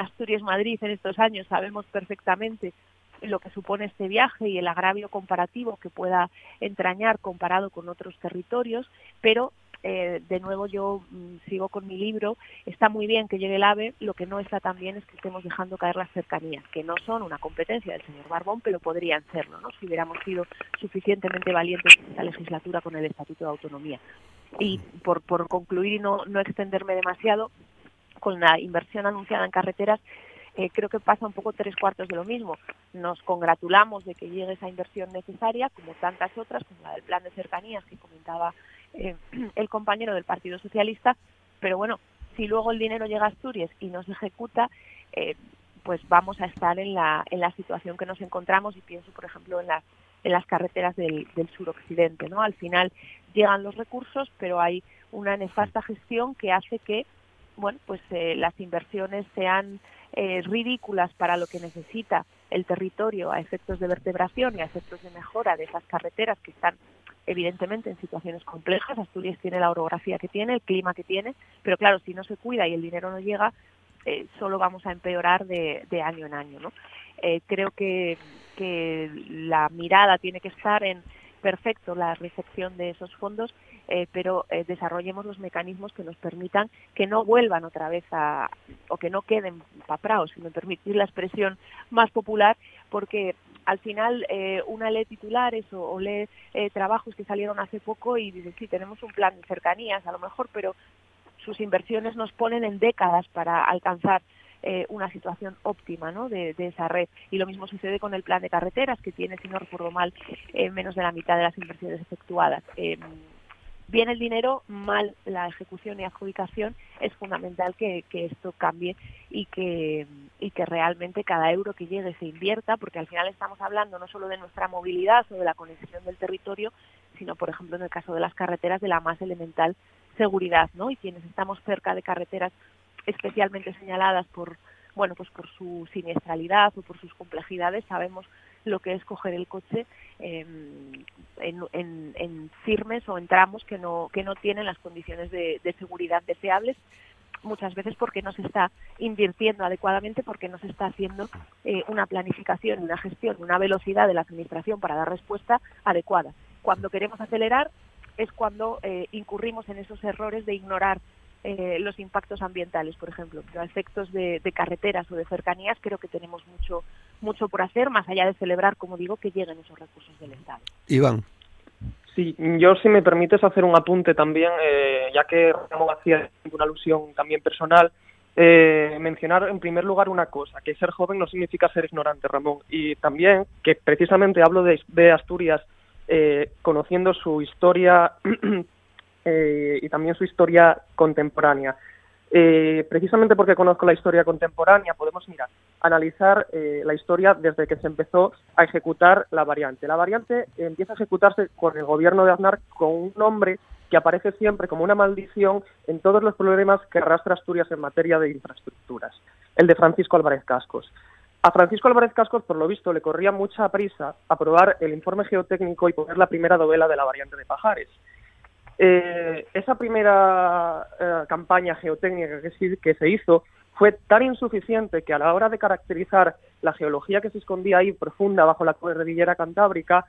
Asturias-Madrid en estos años, sabemos perfectamente lo que supone este viaje y el agravio comparativo que pueda entrañar comparado con otros territorios, pero eh, de nuevo yo mm, sigo con mi libro, está muy bien que llegue el AVE, lo que no está tan bien es que estemos dejando caer las cercanías, que no son una competencia del señor Barbón, pero podrían serlo, ¿no? si hubiéramos sido suficientemente valientes en esta legislatura con el Estatuto de Autonomía. Y por, por concluir y no, no extenderme demasiado, con la inversión anunciada en carreteras, eh, creo que pasa un poco tres cuartos de lo mismo. Nos congratulamos de que llegue esa inversión necesaria, como tantas otras, como la del plan de cercanías que comentaba eh, el compañero del Partido Socialista, pero bueno, si luego el dinero llega a Asturias y no se ejecuta, eh, pues vamos a estar en la, en la situación que nos encontramos y pienso, por ejemplo, en las, en las carreteras del, del suroccidente. ¿no? Al final llegan los recursos, pero hay una nefasta gestión que hace que bueno, pues eh, las inversiones sean eh, ridículas para lo que necesita el territorio a efectos de vertebración y a efectos de mejora de esas carreteras que están evidentemente en situaciones complejas. Asturias tiene la orografía que tiene, el clima que tiene, pero claro, si no se cuida y el dinero no llega, eh, solo vamos a empeorar de, de año en año. ¿no? Eh, creo que, que la mirada tiene que estar en perfecto la recepción de esos fondos, eh, pero eh, desarrollemos los mecanismos que nos permitan que no vuelvan otra vez a, o que no queden papraos, si me permitís la expresión más popular, porque al final eh, una lee titulares o, o lee trabajos que salieron hace poco y dice, sí, tenemos un plan de cercanías a lo mejor, pero sus inversiones nos ponen en décadas para alcanzar eh, una situación óptima de, esa red. Y lo mismo sucede con el plan de carreteras, que tiene, si no recuerdo mal, eh, menos de la mitad de las inversiones efectuadas. Eh, bien el dinero, mal la ejecución y adjudicación, es fundamental que, que, esto cambie y que, y que realmente cada euro que llegue se invierta, porque al final estamos hablando no solo de nuestra movilidad o de la conexión del territorio, sino, por ejemplo, en el caso de las carreteras, de la más elemental seguridad, ¿no? Y quienes estamos cerca de carreteras especialmente señaladas por bueno pues por su siniestralidad o por sus complejidades sabemos lo que es coger el coche eh, en, en, en, firmes o en tramos que no que no tienen las condiciones de, de seguridad deseables muchas veces porque no se está invirtiendo adecuadamente, porque no se está haciendo eh, una planificación, una gestión, una velocidad de la administración para dar respuesta adecuada. Cuando queremos acelerar es cuando eh, incurrimos en esos errores de ignorar eh, los impactos ambientales, por ejemplo, pero a efectos de, de, carreteras o de cercanías creo que tenemos mucho mucho por hacer, más allá de celebrar, como digo, que lleguen esos recursos del Estado. Iván. Sí, yo si me permites hacer un apunte también, eh, ya que Ramón hacía una alusión también personal, eh, mencionar en primer lugar una cosa, que ser joven no significa ser ignorante, Ramón, y también que precisamente hablo de, de Asturias eh, conociendo su historia eh, y también su historia contemporánea. Eh, precisamente porque conozco la historia contemporánea, podemos mirar, analizar eh, la historia desde que se empezó a ejecutar la variante. La variante empieza a ejecutarse con el gobierno de Aznar con un nombre que aparece siempre como una maldición en todos los problemas que arrastra Asturias en materia de infraestructuras, el de Francisco Álvarez Cascos. A Francisco Álvarez Cascos, por lo visto, le corría mucha prisa aprobar el informe geotécnico y poner la primera novela de la variante de Pajares. Eh, esa primera eh, campaña geotécnica que, que, se hizo fue tan insuficiente que a la hora de caracterizar la geología que se escondía ahí profunda bajo la cordillera cantábrica,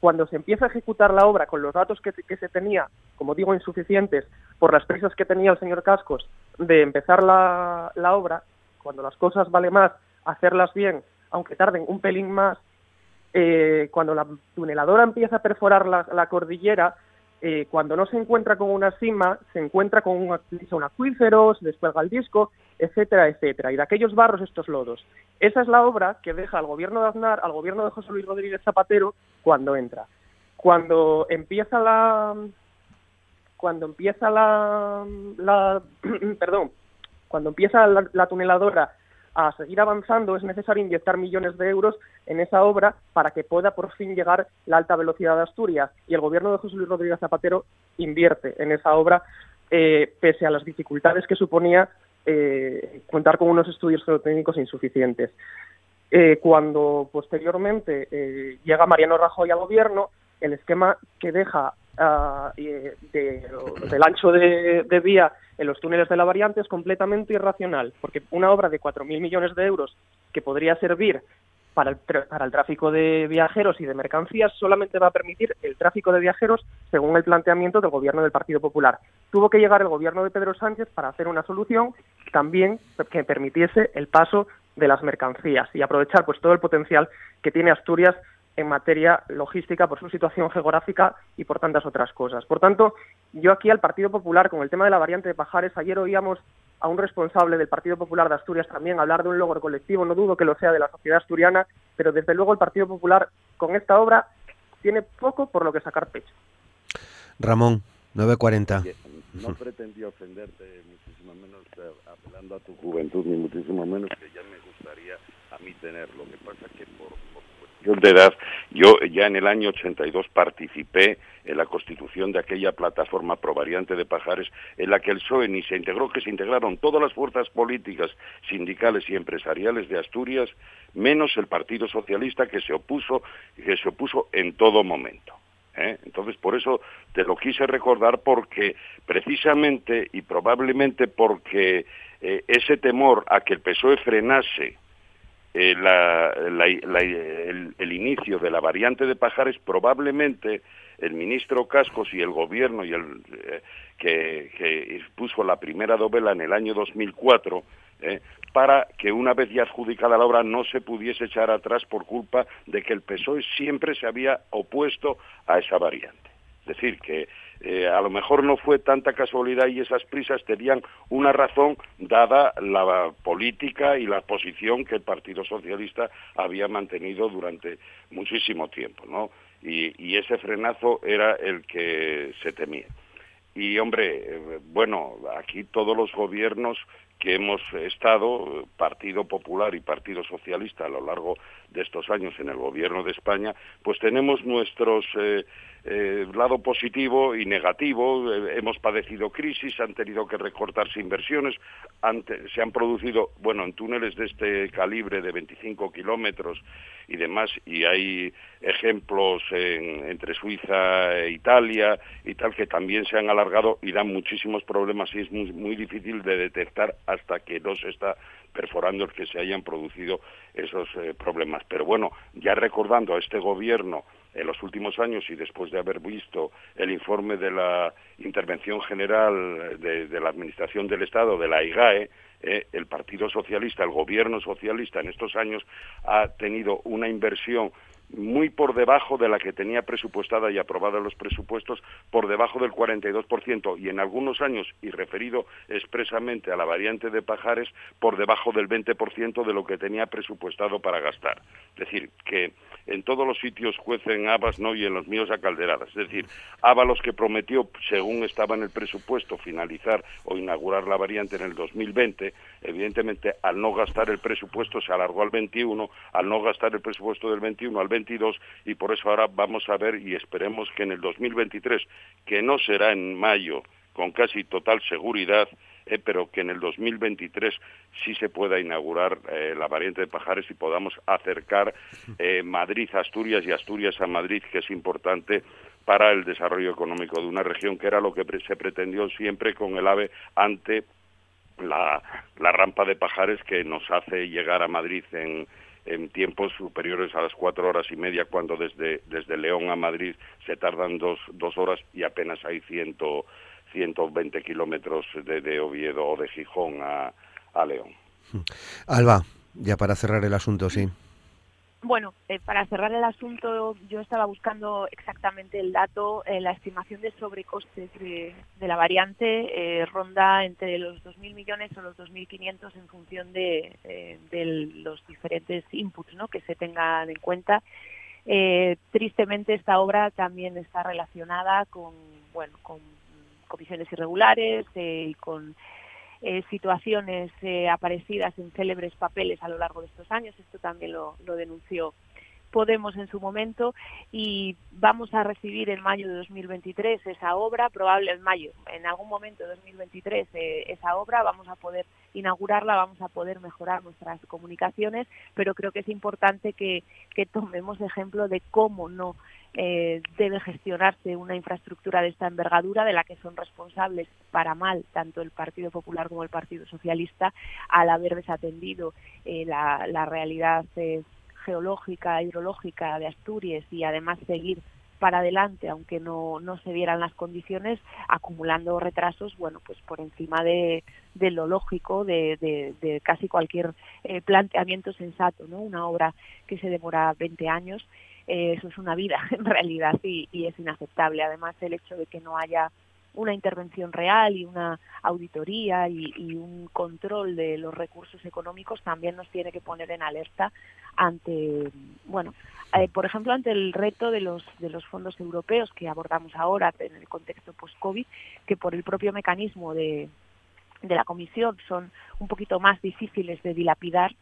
cuando se empieza a ejecutar la obra con los datos que, se tenía, como digo, insuficientes por las prisas que tenía el señor Cascos de empezar la, la obra, cuando las cosas vale más hacerlas bien, aunque tarden un pelín más, eh, cuando la tuneladora empieza a perforar la cordillera, eh, cuando no se encuentra con una cima, se encuentra con un, un acuífero, se descuelga el disco, etcétera, etcétera. Y de aquellos barros, estos lodos. Esa es la obra que deja al gobierno de Aznar, al gobierno de José Luis Rodríguez Zapatero, cuando entra. Cuando empieza la. Cuando empieza la. la perdón. Cuando empieza la, la tuneladora a seguir avanzando es necesario inyectar millones de euros en esa obra para que pueda por fin llegar la alta velocidad de Asturias. Y el gobierno de José Luis Rodríguez Zapatero invierte en esa obra eh, pese a las dificultades que suponía eh, contar con unos estudios geotécnicos insuficientes. Eh, cuando posteriormente llega Mariano Rajoy al gobierno, el esquema que deja uh, de, del ancho de, de, vía en los túneles de la variante es completamente irracional, porque una obra de 4.000 millones de euros que podría servir para el, para el tráfico de viajeros y de mercancías solamente va a permitir el tráfico de viajeros según el planteamiento del gobierno del Partido Popular. Tuvo que llegar el gobierno de Pedro Sánchez para hacer una solución también que permitiese el paso de las mercancías y aprovechar pues todo el potencial que tiene Asturias en materia logística por su situación geográfica y por tantas otras cosas. Por tanto, yo aquí al Partido Popular con el tema de la variante de Pajares, ayer oíamos a un responsable del Partido Popular de Asturias también hablar de un logro colectivo, no dudo que lo sea de la sociedad asturiana, pero desde luego el Partido Popular con esta obra tiene poco por lo que sacar pecho. Ramón, 940. No pretendí ofenderte, muchísimo menos apelando a tu juventud, ni muchísimo menos que ya me gustaría a mí tener. Lo que pasa que por, de edad, yo ya en el año 82 participé en la constitución de aquella plataforma provariante de Pajares, en la que el PSOE ni se integró, que se integraron todas las fuerzas políticas, sindicales y empresariales de Asturias, menos el Partido Socialista que se opuso, que se opuso en todo momento. ¿eh? Entonces, por eso te lo quise recordar porque precisamente y probablemente porque eh, ese temor a que el PSOE frenase eh, la, el, inicio de la variante de Pajares, probablemente el ministro Cascos y el gobierno y el, eh, que, que puso la primera novela en el año 2004, eh, para que una vez ya adjudicada la obra no se pudiese echar atrás por culpa de que el PSOE siempre se había opuesto a esa variante. Es decir, que eh, a lo mejor no fue tanta casualidad y esas prisas tenían una razón dada la política y la posición que el Partido Socialista había mantenido durante muchísimo tiempo, ¿no? Y, ese frenazo era el que se temía. Y hombre, eh, bueno, aquí todos los gobiernos que hemos estado, Partido Popular y Partido Socialista, a lo largo de estos años en el Gobierno de España, pues tenemos nuestros eh, eh, lado positivo y negativo. Eh, hemos padecido crisis, han tenido que recortarse inversiones, se han producido, bueno, en túneles de este calibre de 25 kilómetros y demás, y hay ejemplos en, entre Suiza e Italia y tal que también se han alargado y dan muchísimos problemas y es muy, muy difícil de detectar hasta que no se está perforando el que se hayan producido esos eh, problemas. Pero bueno, ya recordando a este gobierno en los últimos años y después de haber visto el informe de la Intervención General de, la Administración del Estado, de la IGAE, eh, el Partido Socialista, el Gobierno Socialista en estos años ha tenido una inversión muy por debajo de la que tenía presupuestada y aprobada los presupuestos, por debajo del 42%, y en algunos años, y referido expresamente a la variante de Pajares, por debajo del 20% de lo que tenía presupuestado para gastar. Es decir, que en todos los sitios cuecen habas, ¿no? Y en los míos a calderadas. Es decir, Ábalos que prometió, según estaba en el presupuesto, finalizar o inaugurar la variante en el 2020, evidentemente, al no gastar el presupuesto se alargó al 21, al no gastar el presupuesto del 21 al 22, y por eso ahora vamos a ver y esperemos que en el 2023, que no será en mayo, con casi total seguridad, eh, pero que en el 2023 sí se pueda inaugurar eh, la variante de Pajares y podamos acercar eh, Madrid a Asturias y Asturias a Madrid, que es importante para el desarrollo económico de una región, que era lo que se pretendió siempre con el AVE ante la, la rampa de Pajares que nos hace llegar a Madrid en, en tiempos superiores a las cuatro horas y media, cuando desde, desde León a Madrid se tardan dos, dos horas y apenas hay ciento, 120 kilómetros de, de, Oviedo o de Gijón a, a León. Alba, ya para cerrar el asunto, sí. Bueno, eh, para cerrar el asunto, yo estaba buscando exactamente el dato, eh, la estimación de sobrecostes de, la variante eh, ronda entre los 2.000 millones o los 2.500 en función de, de, los diferentes inputs ¿no? que se tengan en cuenta. tristemente, esta obra también está relacionada con, bueno, con comisiones irregulares y con eh, situaciones eh, aparecidas en célebres papeles a lo largo de estos años. Esto también lo, lo, denunció Podemos en su momento y vamos a recibir en mayo de 2023 esa obra, probable en mayo, en algún momento de 2023 eh, esa obra, vamos a poder inaugurarla, vamos a poder mejorar nuestras comunicaciones, pero creo que es importante que, que tomemos ejemplo de cómo no eh, debe gestionarse una infraestructura de esta envergadura de la que son responsables para mal tanto el Partido Popular como el Partido Socialista al haber desatendido eh, la, realidad geológica, hidrológica de Asturias y además seguir para adelante, aunque no, no se dieran las condiciones, acumulando retrasos, bueno, pues por encima de, lo lógico, de casi cualquier eh, planteamiento sensato, ¿no? Una obra que se demora 20 años eh, eso es una vida en realidad y, es inaceptable. Además, el hecho de que no haya una intervención real y una auditoría y, un control de los recursos económicos también nos tiene que poner en alerta ante, bueno, eh, por ejemplo, ante el reto de los, de los fondos europeos que abordamos ahora en el contexto post-COVID, que por el propio mecanismo de, de la Comisión son un poquito más difíciles de dilapidar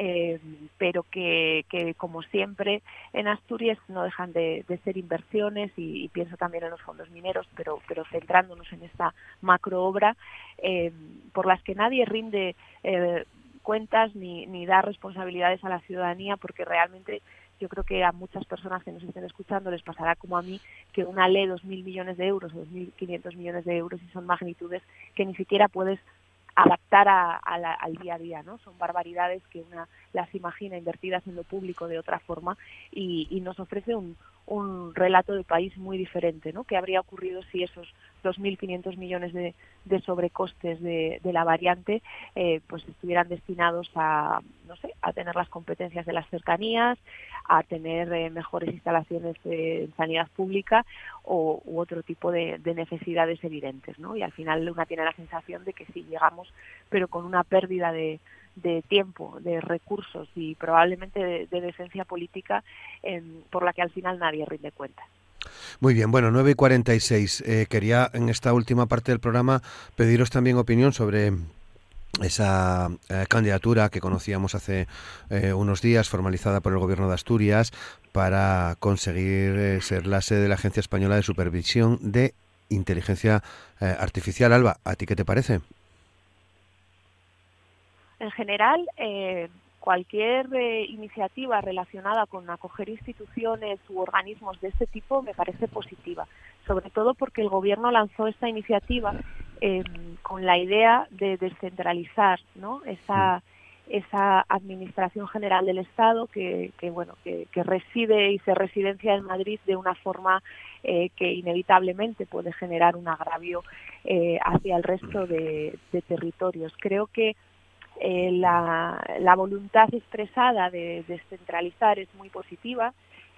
eh, pero que, como siempre en Asturias no dejan de, ser inversiones y, pienso también en los fondos mineros, pero, pero centrándonos en esta macro obra, eh, por las que nadie rinde eh, cuentas ni, ni da responsabilidades a la ciudadanía, porque realmente yo creo que a muchas personas que nos estén escuchando les pasará como a mí que una ley 2.000 millones de euros o 2.500 millones de euros y son magnitudes que ni siquiera puedes adaptar al día a día, ¿no? Son barbaridades que una las imagina invertidas en lo público de otra forma y, y nos ofrece un, un relato de país muy diferente, ¿no? ¿Qué habría ocurrido si esos 2.500 millones de, sobrecostes de, la variante eh, pues estuvieran destinados a, no sé, a tener las competencias de las cercanías, a tener eh, mejores instalaciones de sanidad pública o u otro tipo de, de, necesidades evidentes, ¿no? Y al final una tiene la sensación de que sí llegamos, pero con una pérdida de, tiempo, de recursos y probablemente de, decencia política por la que al final nadie rinde cuenta. Muy bien, bueno, 9 y 46. Eh, quería en esta última parte del programa pediros también opinión sobre esa eh, candidatura que conocíamos hace eh, unos días, formalizada por el Gobierno de Asturias, para conseguir ser la sede de la Agencia Española de Supervisión de Inteligencia Artificial. Alba, ¿a ti qué te parece? En general, eh, cualquier eh, iniciativa relacionada con acoger instituciones u organismos de este tipo me parece positiva, sobre todo porque el Gobierno lanzó esta iniciativa eh, con la idea de descentralizar ¿no? esa, esa Administración General del Estado que, bueno, que, reside y se residencia en Madrid de una forma que inevitablemente puede generar un agravio hacia el resto de, de territorios. Creo que eh, la, voluntad expresada de descentralizar es muy positiva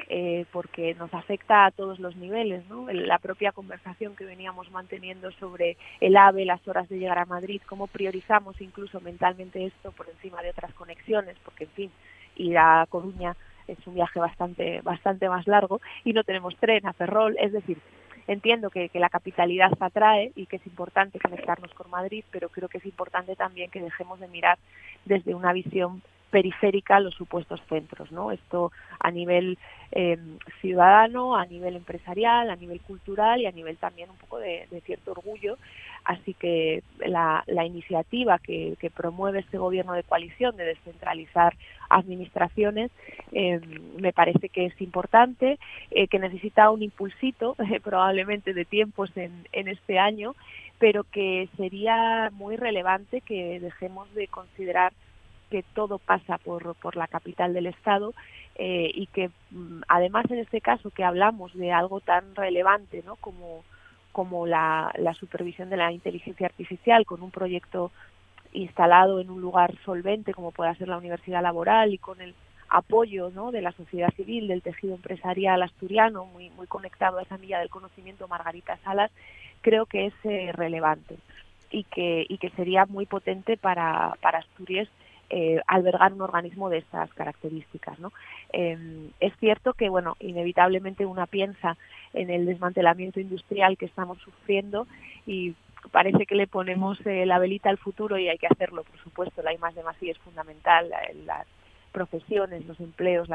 eh, porque nos afecta a todos los niveles. ¿no? La propia conversación que veníamos manteniendo sobre el AVE, las horas de llegar a Madrid, cómo priorizamos incluso mentalmente esto por encima de otras conexiones, porque en fin, ir a Coruña es un viaje bastante, bastante más largo y no tenemos tren a Ferrol, es decir, Entiendo que, la capitalidad atrae y que es importante conectarnos con Madrid, pero creo que es importante también que dejemos de mirar desde una visión periférica los supuestos centros, ¿no? Esto a nivel eh, ciudadano, a nivel empresarial, a nivel cultural y a nivel también un poco de, cierto orgullo. Así que la, iniciativa que, promueve este gobierno de coalición de descentralizar administraciones eh, me parece que es importante, eh, que necesita un impulsito probablemente de tiempos en, en este año, pero que sería muy relevante que dejemos de considerar que todo pasa por, por la capital del Estado eh, y que mm, además en este caso que hablamos de algo tan relevante ¿no? como, como la, supervisión de la inteligencia artificial con un proyecto instalado en un lugar solvente como pueda ser la universidad laboral y con el apoyo de la sociedad civil, del tejido empresarial asturiano, muy, conectado a esa milla del conocimiento Margarita Salas, creo que es eh, relevante y que, y que sería muy potente para, para Asturias eh, albergar un organismo de estas características. Em, es cierto que, bueno, inevitablemente una piensa en el desmantelamiento industrial que estamos sufriendo y parece que le ponemos eh, la velita al futuro y hay que hacerlo, por supuesto, la I más de más es fundamental, las profesiones, los empleos,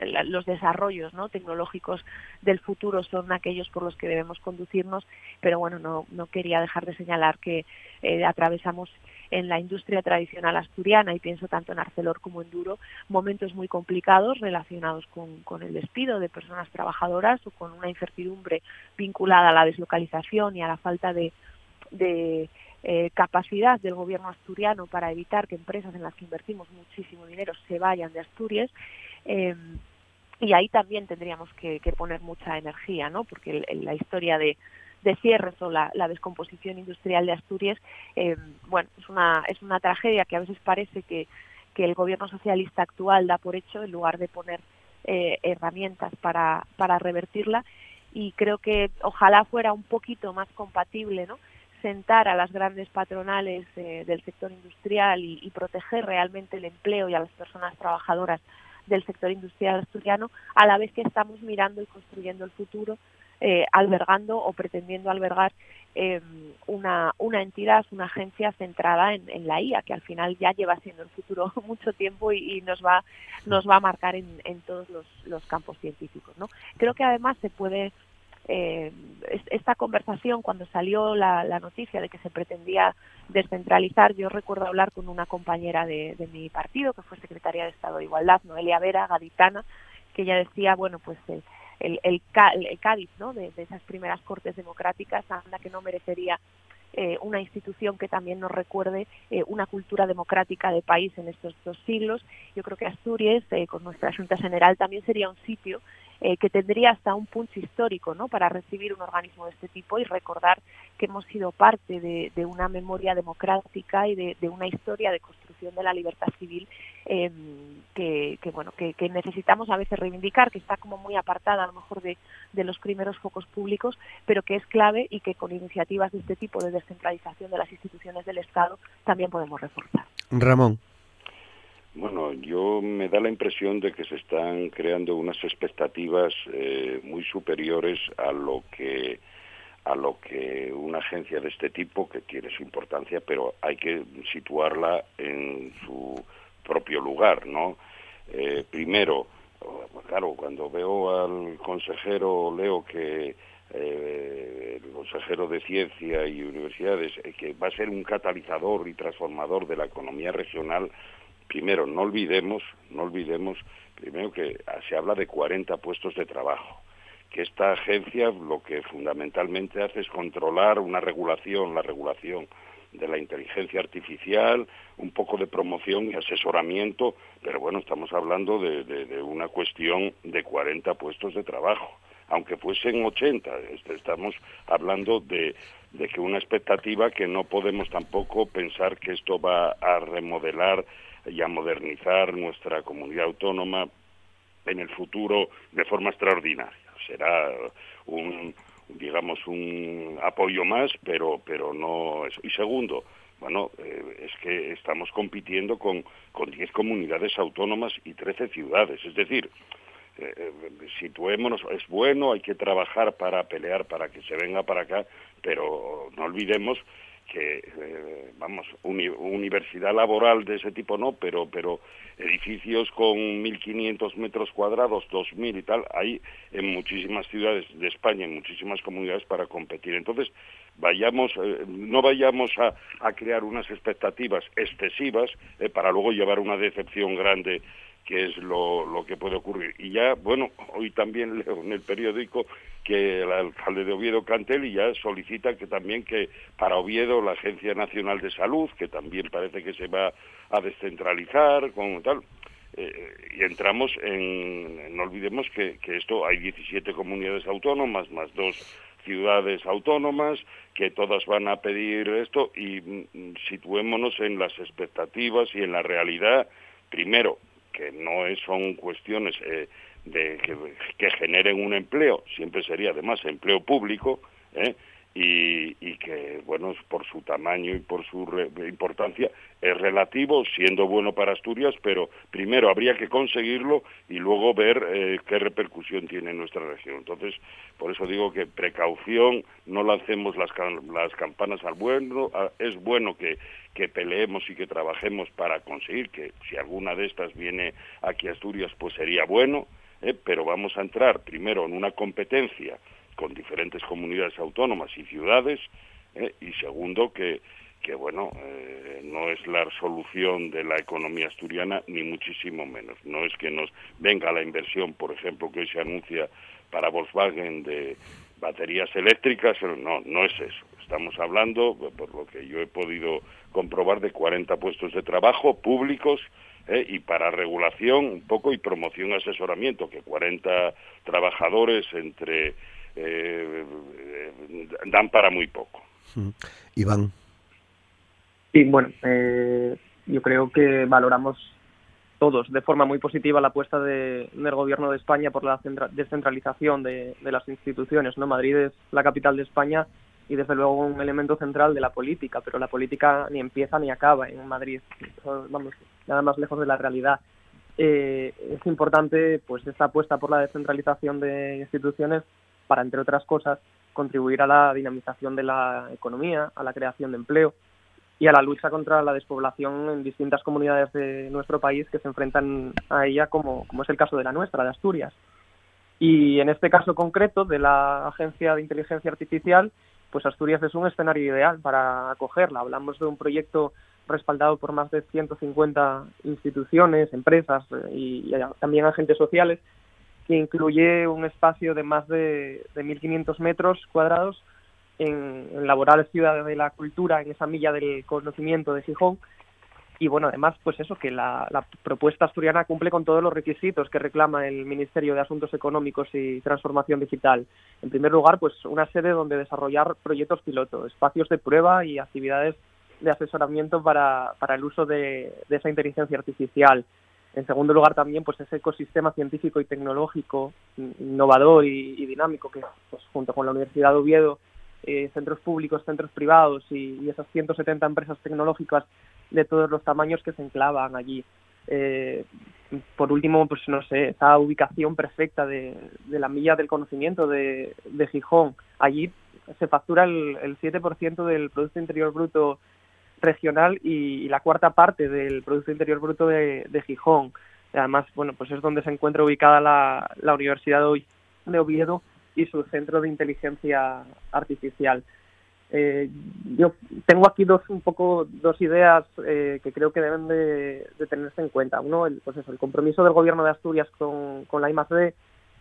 los desarrollos ¿no? tecnológicos del futuro son aquellos por los que debemos conducirnos, pero bueno, no, no quería dejar de señalar que eh, atravesamos en la industria tradicional asturiana, y pienso tanto en Arcelor como en Duro, momentos muy complicados relacionados con, el despido de personas trabajadoras o con una incertidumbre vinculada a la deslocalización y a la falta de, eh, capacidad del gobierno asturiano para evitar que empresas en las que invertimos muchísimo dinero se vayan de Asturias. Eh, y ahí también tendríamos que, poner mucha energía, ¿no? Porque la historia de, de cierres o la, descomposición industrial de Asturias, eh, bueno, es una, es una tragedia que a veces parece que, que el gobierno socialista actual da por hecho en lugar de poner eh, herramientas para, para revertirla y creo que ojalá fuera un poquito más compatible, ¿no? sentar a las grandes patronales eh, del sector industrial y, proteger realmente el empleo y a las personas trabajadoras del sector industrial asturiano, a la vez que estamos mirando y construyendo el futuro, eh, albergando o pretendiendo albergar eh, una, una entidad, una agencia centrada en, la IA, que al final ya lleva siendo el futuro mucho tiempo y, nos va nos va a marcar en, en todos los, campos científicos. ¿no? Creo que además se puede eh, esta conversación cuando salió la, noticia de que se pretendía descentralizar, yo recuerdo hablar con una compañera de, mi partido, que fue secretaria de Estado de Igualdad, Noelia Vera, gaditana, que ella decía, bueno, pues eh, el, el, Cádiz, ¿no? De, esas primeras cortes democráticas, anda que no merecería eh, una institución que también nos recuerde eh, una cultura democrática de país en estos dos siglos. Yo creo que Asturias, con nuestra Junta General, también sería un sitio eh, que tendría hasta un punch histórico ¿no? para recibir un organismo de este tipo y recordar que hemos sido parte de, una memoria democrática y de, una historia de construcción de la libertad civil em, que, bueno que, necesitamos a veces reivindicar, que está como muy apartada a lo mejor de, de los primeros focos públicos, pero que es clave y que con iniciativas de este tipo de descentralización de las instituciones del Estado también podemos reforzar. Ramón. Bueno, yo me da la impresión de que se están creando unas expectativas eh, muy superiores a lo que a lo que una agencia de este tipo que tiene su importancia, pero hay que situarla en su propio lugar, ¿no? Eh, primero, claro, cuando veo al consejero leo que eh, el consejero de Ciencia y Universidades, que va a ser un catalizador y transformador de la economía regional, primero, no olvidemos, no olvidemos, primero que se habla de 40 puestos de trabajo, que esta agencia lo que fundamentalmente hace es controlar una regulación, la regulación de la inteligencia artificial, un poco de promoción y asesoramiento, pero bueno, estamos hablando de, una cuestión de 40 puestos de trabajo, aunque fuesen 80, este, estamos hablando de, de que una expectativa que no podemos tampoco pensar que esto va a remodelar y a modernizar nuestra comunidad autónoma en el futuro de forma extraordinaria. Será un, digamos, un apoyo más, pero, pero no eso. Y segundo, bueno, eh, es que estamos compitiendo con, con 10 comunidades autónomas y 13 ciudades. Es decir, eh, eh, situémonos, es bueno, hay que trabajar para pelear para que se venga para acá, pero no olvidemos que eh, vamos universidad laboral de ese tipo no pero pero edificios con 1.500 metros cuadrados 2.000 y tal hay en muchísimas ciudades de España en muchísimas comunidades para competir. Entonces vayamos eh, no vayamos a, a, crear unas expectativas excesivas eh, para luego llevar una decepción grande que es lo, lo que puede ocurrir. Y ya, bueno, hoy también leo en el periódico que el alcalde de Oviedo Cantelli ya solicita que también que para Oviedo la Agencia Nacional de Salud, que también parece que se va a descentralizar, con tal, eh, y entramos en, no olvidemos que, que esto hay 17 comunidades autónomas más dos ciudades autónomas que todas van a pedir esto y mm, situémonos en las expectativas y en la realidad primero que no son cuestiones eh, de que, generen un empleo, siempre sería además empleo público, ¿eh? Y, que, bueno, por su tamaño y por su importancia es relativo, siendo bueno para Asturias, pero primero habría que conseguirlo y luego ver eh, qué repercusión tiene en nuestra región. Entonces, por eso digo que precaución, no lancemos las, las campanas al bueno, es bueno que, que peleemos y que trabajemos para conseguir que si alguna de estas viene aquí a Asturias, pues sería bueno, ¿eh? pero vamos a entrar primero en una competencia con diferentes comunidades autónomas y ciudades, ¿eh? y segundo que, que bueno, eh, no es la solución de la economía asturiana, ni muchísimo menos. No es que nos venga la inversión, por ejemplo, que hoy se anuncia para Volkswagen de baterías eléctricas, no, no es eso. Estamos hablando, por lo que yo he podido comprobar, de 40 puestos de trabajo públicos ¿eh? y para regulación un poco y promoción asesoramiento, que 40 trabajadores entre eh, dan para muy poco. Iván. Sí, bueno, eh, yo creo que valoramos todos de forma muy positiva la apuesta de, del gobierno de España por la descentralización de, de, las instituciones. ¿no? Madrid es la capital de España y desde luego un elemento central de la política, pero la política ni empieza ni acaba en Madrid, vamos, nada más lejos de la realidad. Eh, es importante pues esta apuesta por la descentralización de instituciones para, entre otras cosas, contribuir a la dinamización de la economía, a la creación de empleo y a la lucha contra la despoblación en distintas comunidades de nuestro país que se enfrentan a ella, como, es el caso de la nuestra, de Asturias. Y en este caso concreto de la Agencia de Inteligencia Artificial, pues Asturias es un escenario ideal para acogerla. Hablamos de un proyecto respaldado por más de 150 instituciones, empresas eh, y, también agentes sociales, que incluye un espacio de más de, de 1.500 metros cuadrados en, en Ciudad de la Cultura, en esa milla del conocimiento de Gijón. Y bueno, además, pues eso, que la, propuesta asturiana cumple con todos los requisitos que reclama el Ministerio de Asuntos Económicos y Transformación Digital. En primer lugar, pues una sede donde desarrollar proyectos piloto, espacios de prueba y actividades de asesoramiento para, para el uso de esa inteligencia artificial. En segundo lugar, también pues ese ecosistema científico y tecnológico innovador y, dinámico que pues, junto con la Universidad de Oviedo eh, centros públicos, centros privados y, y, esas 170 empresas tecnológicas de todos los tamaños que se enclavan allí. Eh, por último, pues no sé, esa ubicación perfecta de, de la milla del conocimiento de, de Gijón. Allí se factura el, el 7% del Producto Interior Bruto regional y, la cuarta parte del Producto Interior Bruto de, de Gijón. Además, bueno, pues es donde se encuentra ubicada la, la Universidad de Oviedo y su centro de inteligencia artificial. Eh, yo tengo aquí dos un poco dos ideas eh, que creo que deben de, tenerse en cuenta. Uno, el, pues eso, el compromiso del gobierno de Asturias con, la I+D,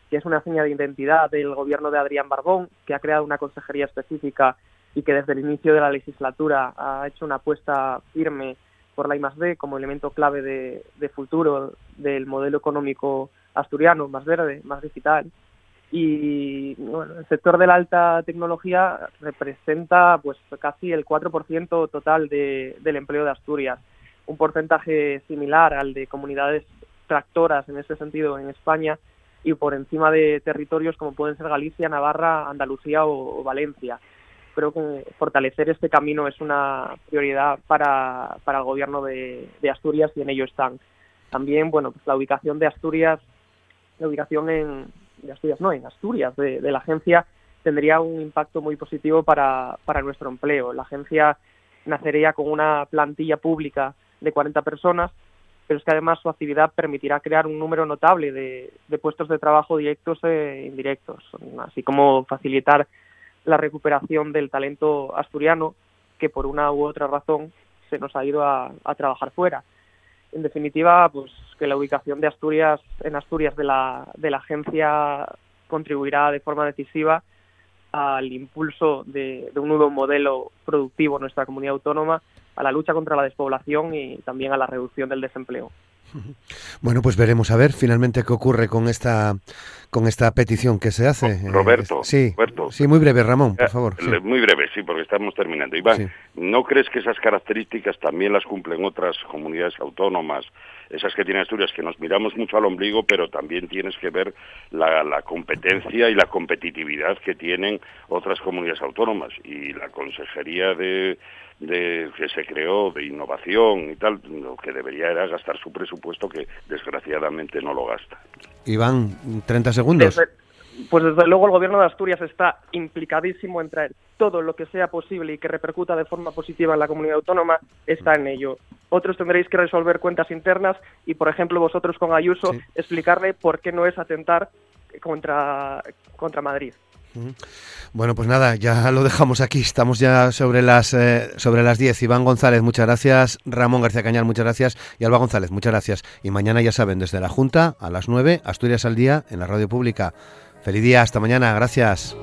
que es una señal de identidad del gobierno de Adrián Barbón, que ha creado una consejería específica y que desde el inicio de la legislatura ha hecho una apuesta firme por la I+D como elemento clave de, futuro del modelo económico asturiano, más verde, más digital y el sector de la alta tecnología representa pues casi el 4% total de, del empleo de Asturias, un porcentaje similar al de comunidades tractoras en ese sentido en España y por encima de territorios como pueden ser Galicia, Navarra, Andalucía o Valencia. Creo que fortalecer este camino es una prioridad para, para el gobierno de, de Asturias y en ello están. También, bueno, pues la ubicación de Asturias, la ubicación en, de Asturias, no, en Asturias, de, de la agencia, tendría un impacto muy positivo para, para nuestro empleo. La agencia nacería con una plantilla pública de 40 personas, pero es que además su actividad permitirá crear un número notable de, de puestos de trabajo directos e indirectos, así como facilitar la recuperación del talento asturiano que por una u otra razón se nos ha ido a, trabajar fuera en definitiva, pues que la ubicación de Asturias en Asturias de la, de la agencia contribuirá de forma decisiva al impulso de, de un nuevo modelo productivo en nuestra comunidad autónoma, a la lucha contra la despoblación y también a la reducción del desempleo. Bueno, pues veremos a ver finalmente qué ocurre con esta con esta petición que se hace. Roberto, eh, sí, Roberto. sí, muy breve, Ramón, por favor. Sí. Muy breve, sí, porque estamos terminando. Iván, sí. ¿no crees que esas características también las cumplen otras comunidades autónomas? Esas que tiene Asturias, que nos miramos mucho al ombligo, pero también tienes que ver la, la competencia y la competitividad que tienen otras comunidades autónomas. Y la Consejería de, de que se creó de innovación y tal, lo que debería era gastar su presupuesto que desgraciadamente no lo gasta. Iván, 30 segundos. Desde, pues desde luego el gobierno de Asturias está implicadísimo en traer todo lo que sea posible y que repercuta de forma positiva en la comunidad autónoma, está en ello. Otros tendréis que resolver cuentas internas y, por ejemplo, vosotros con Ayuso, sí. explicarle por qué no es atentar contra, contra Madrid. Bueno, pues nada, ya lo dejamos aquí. Estamos ya sobre las eh, sobre las 10. Iván González, muchas gracias. Ramón García Cañal, muchas gracias. Y Alba González, muchas gracias. Y mañana ya saben, desde la Junta a las 9, Asturias al día en la radio pública. Feliz día, hasta mañana, gracias.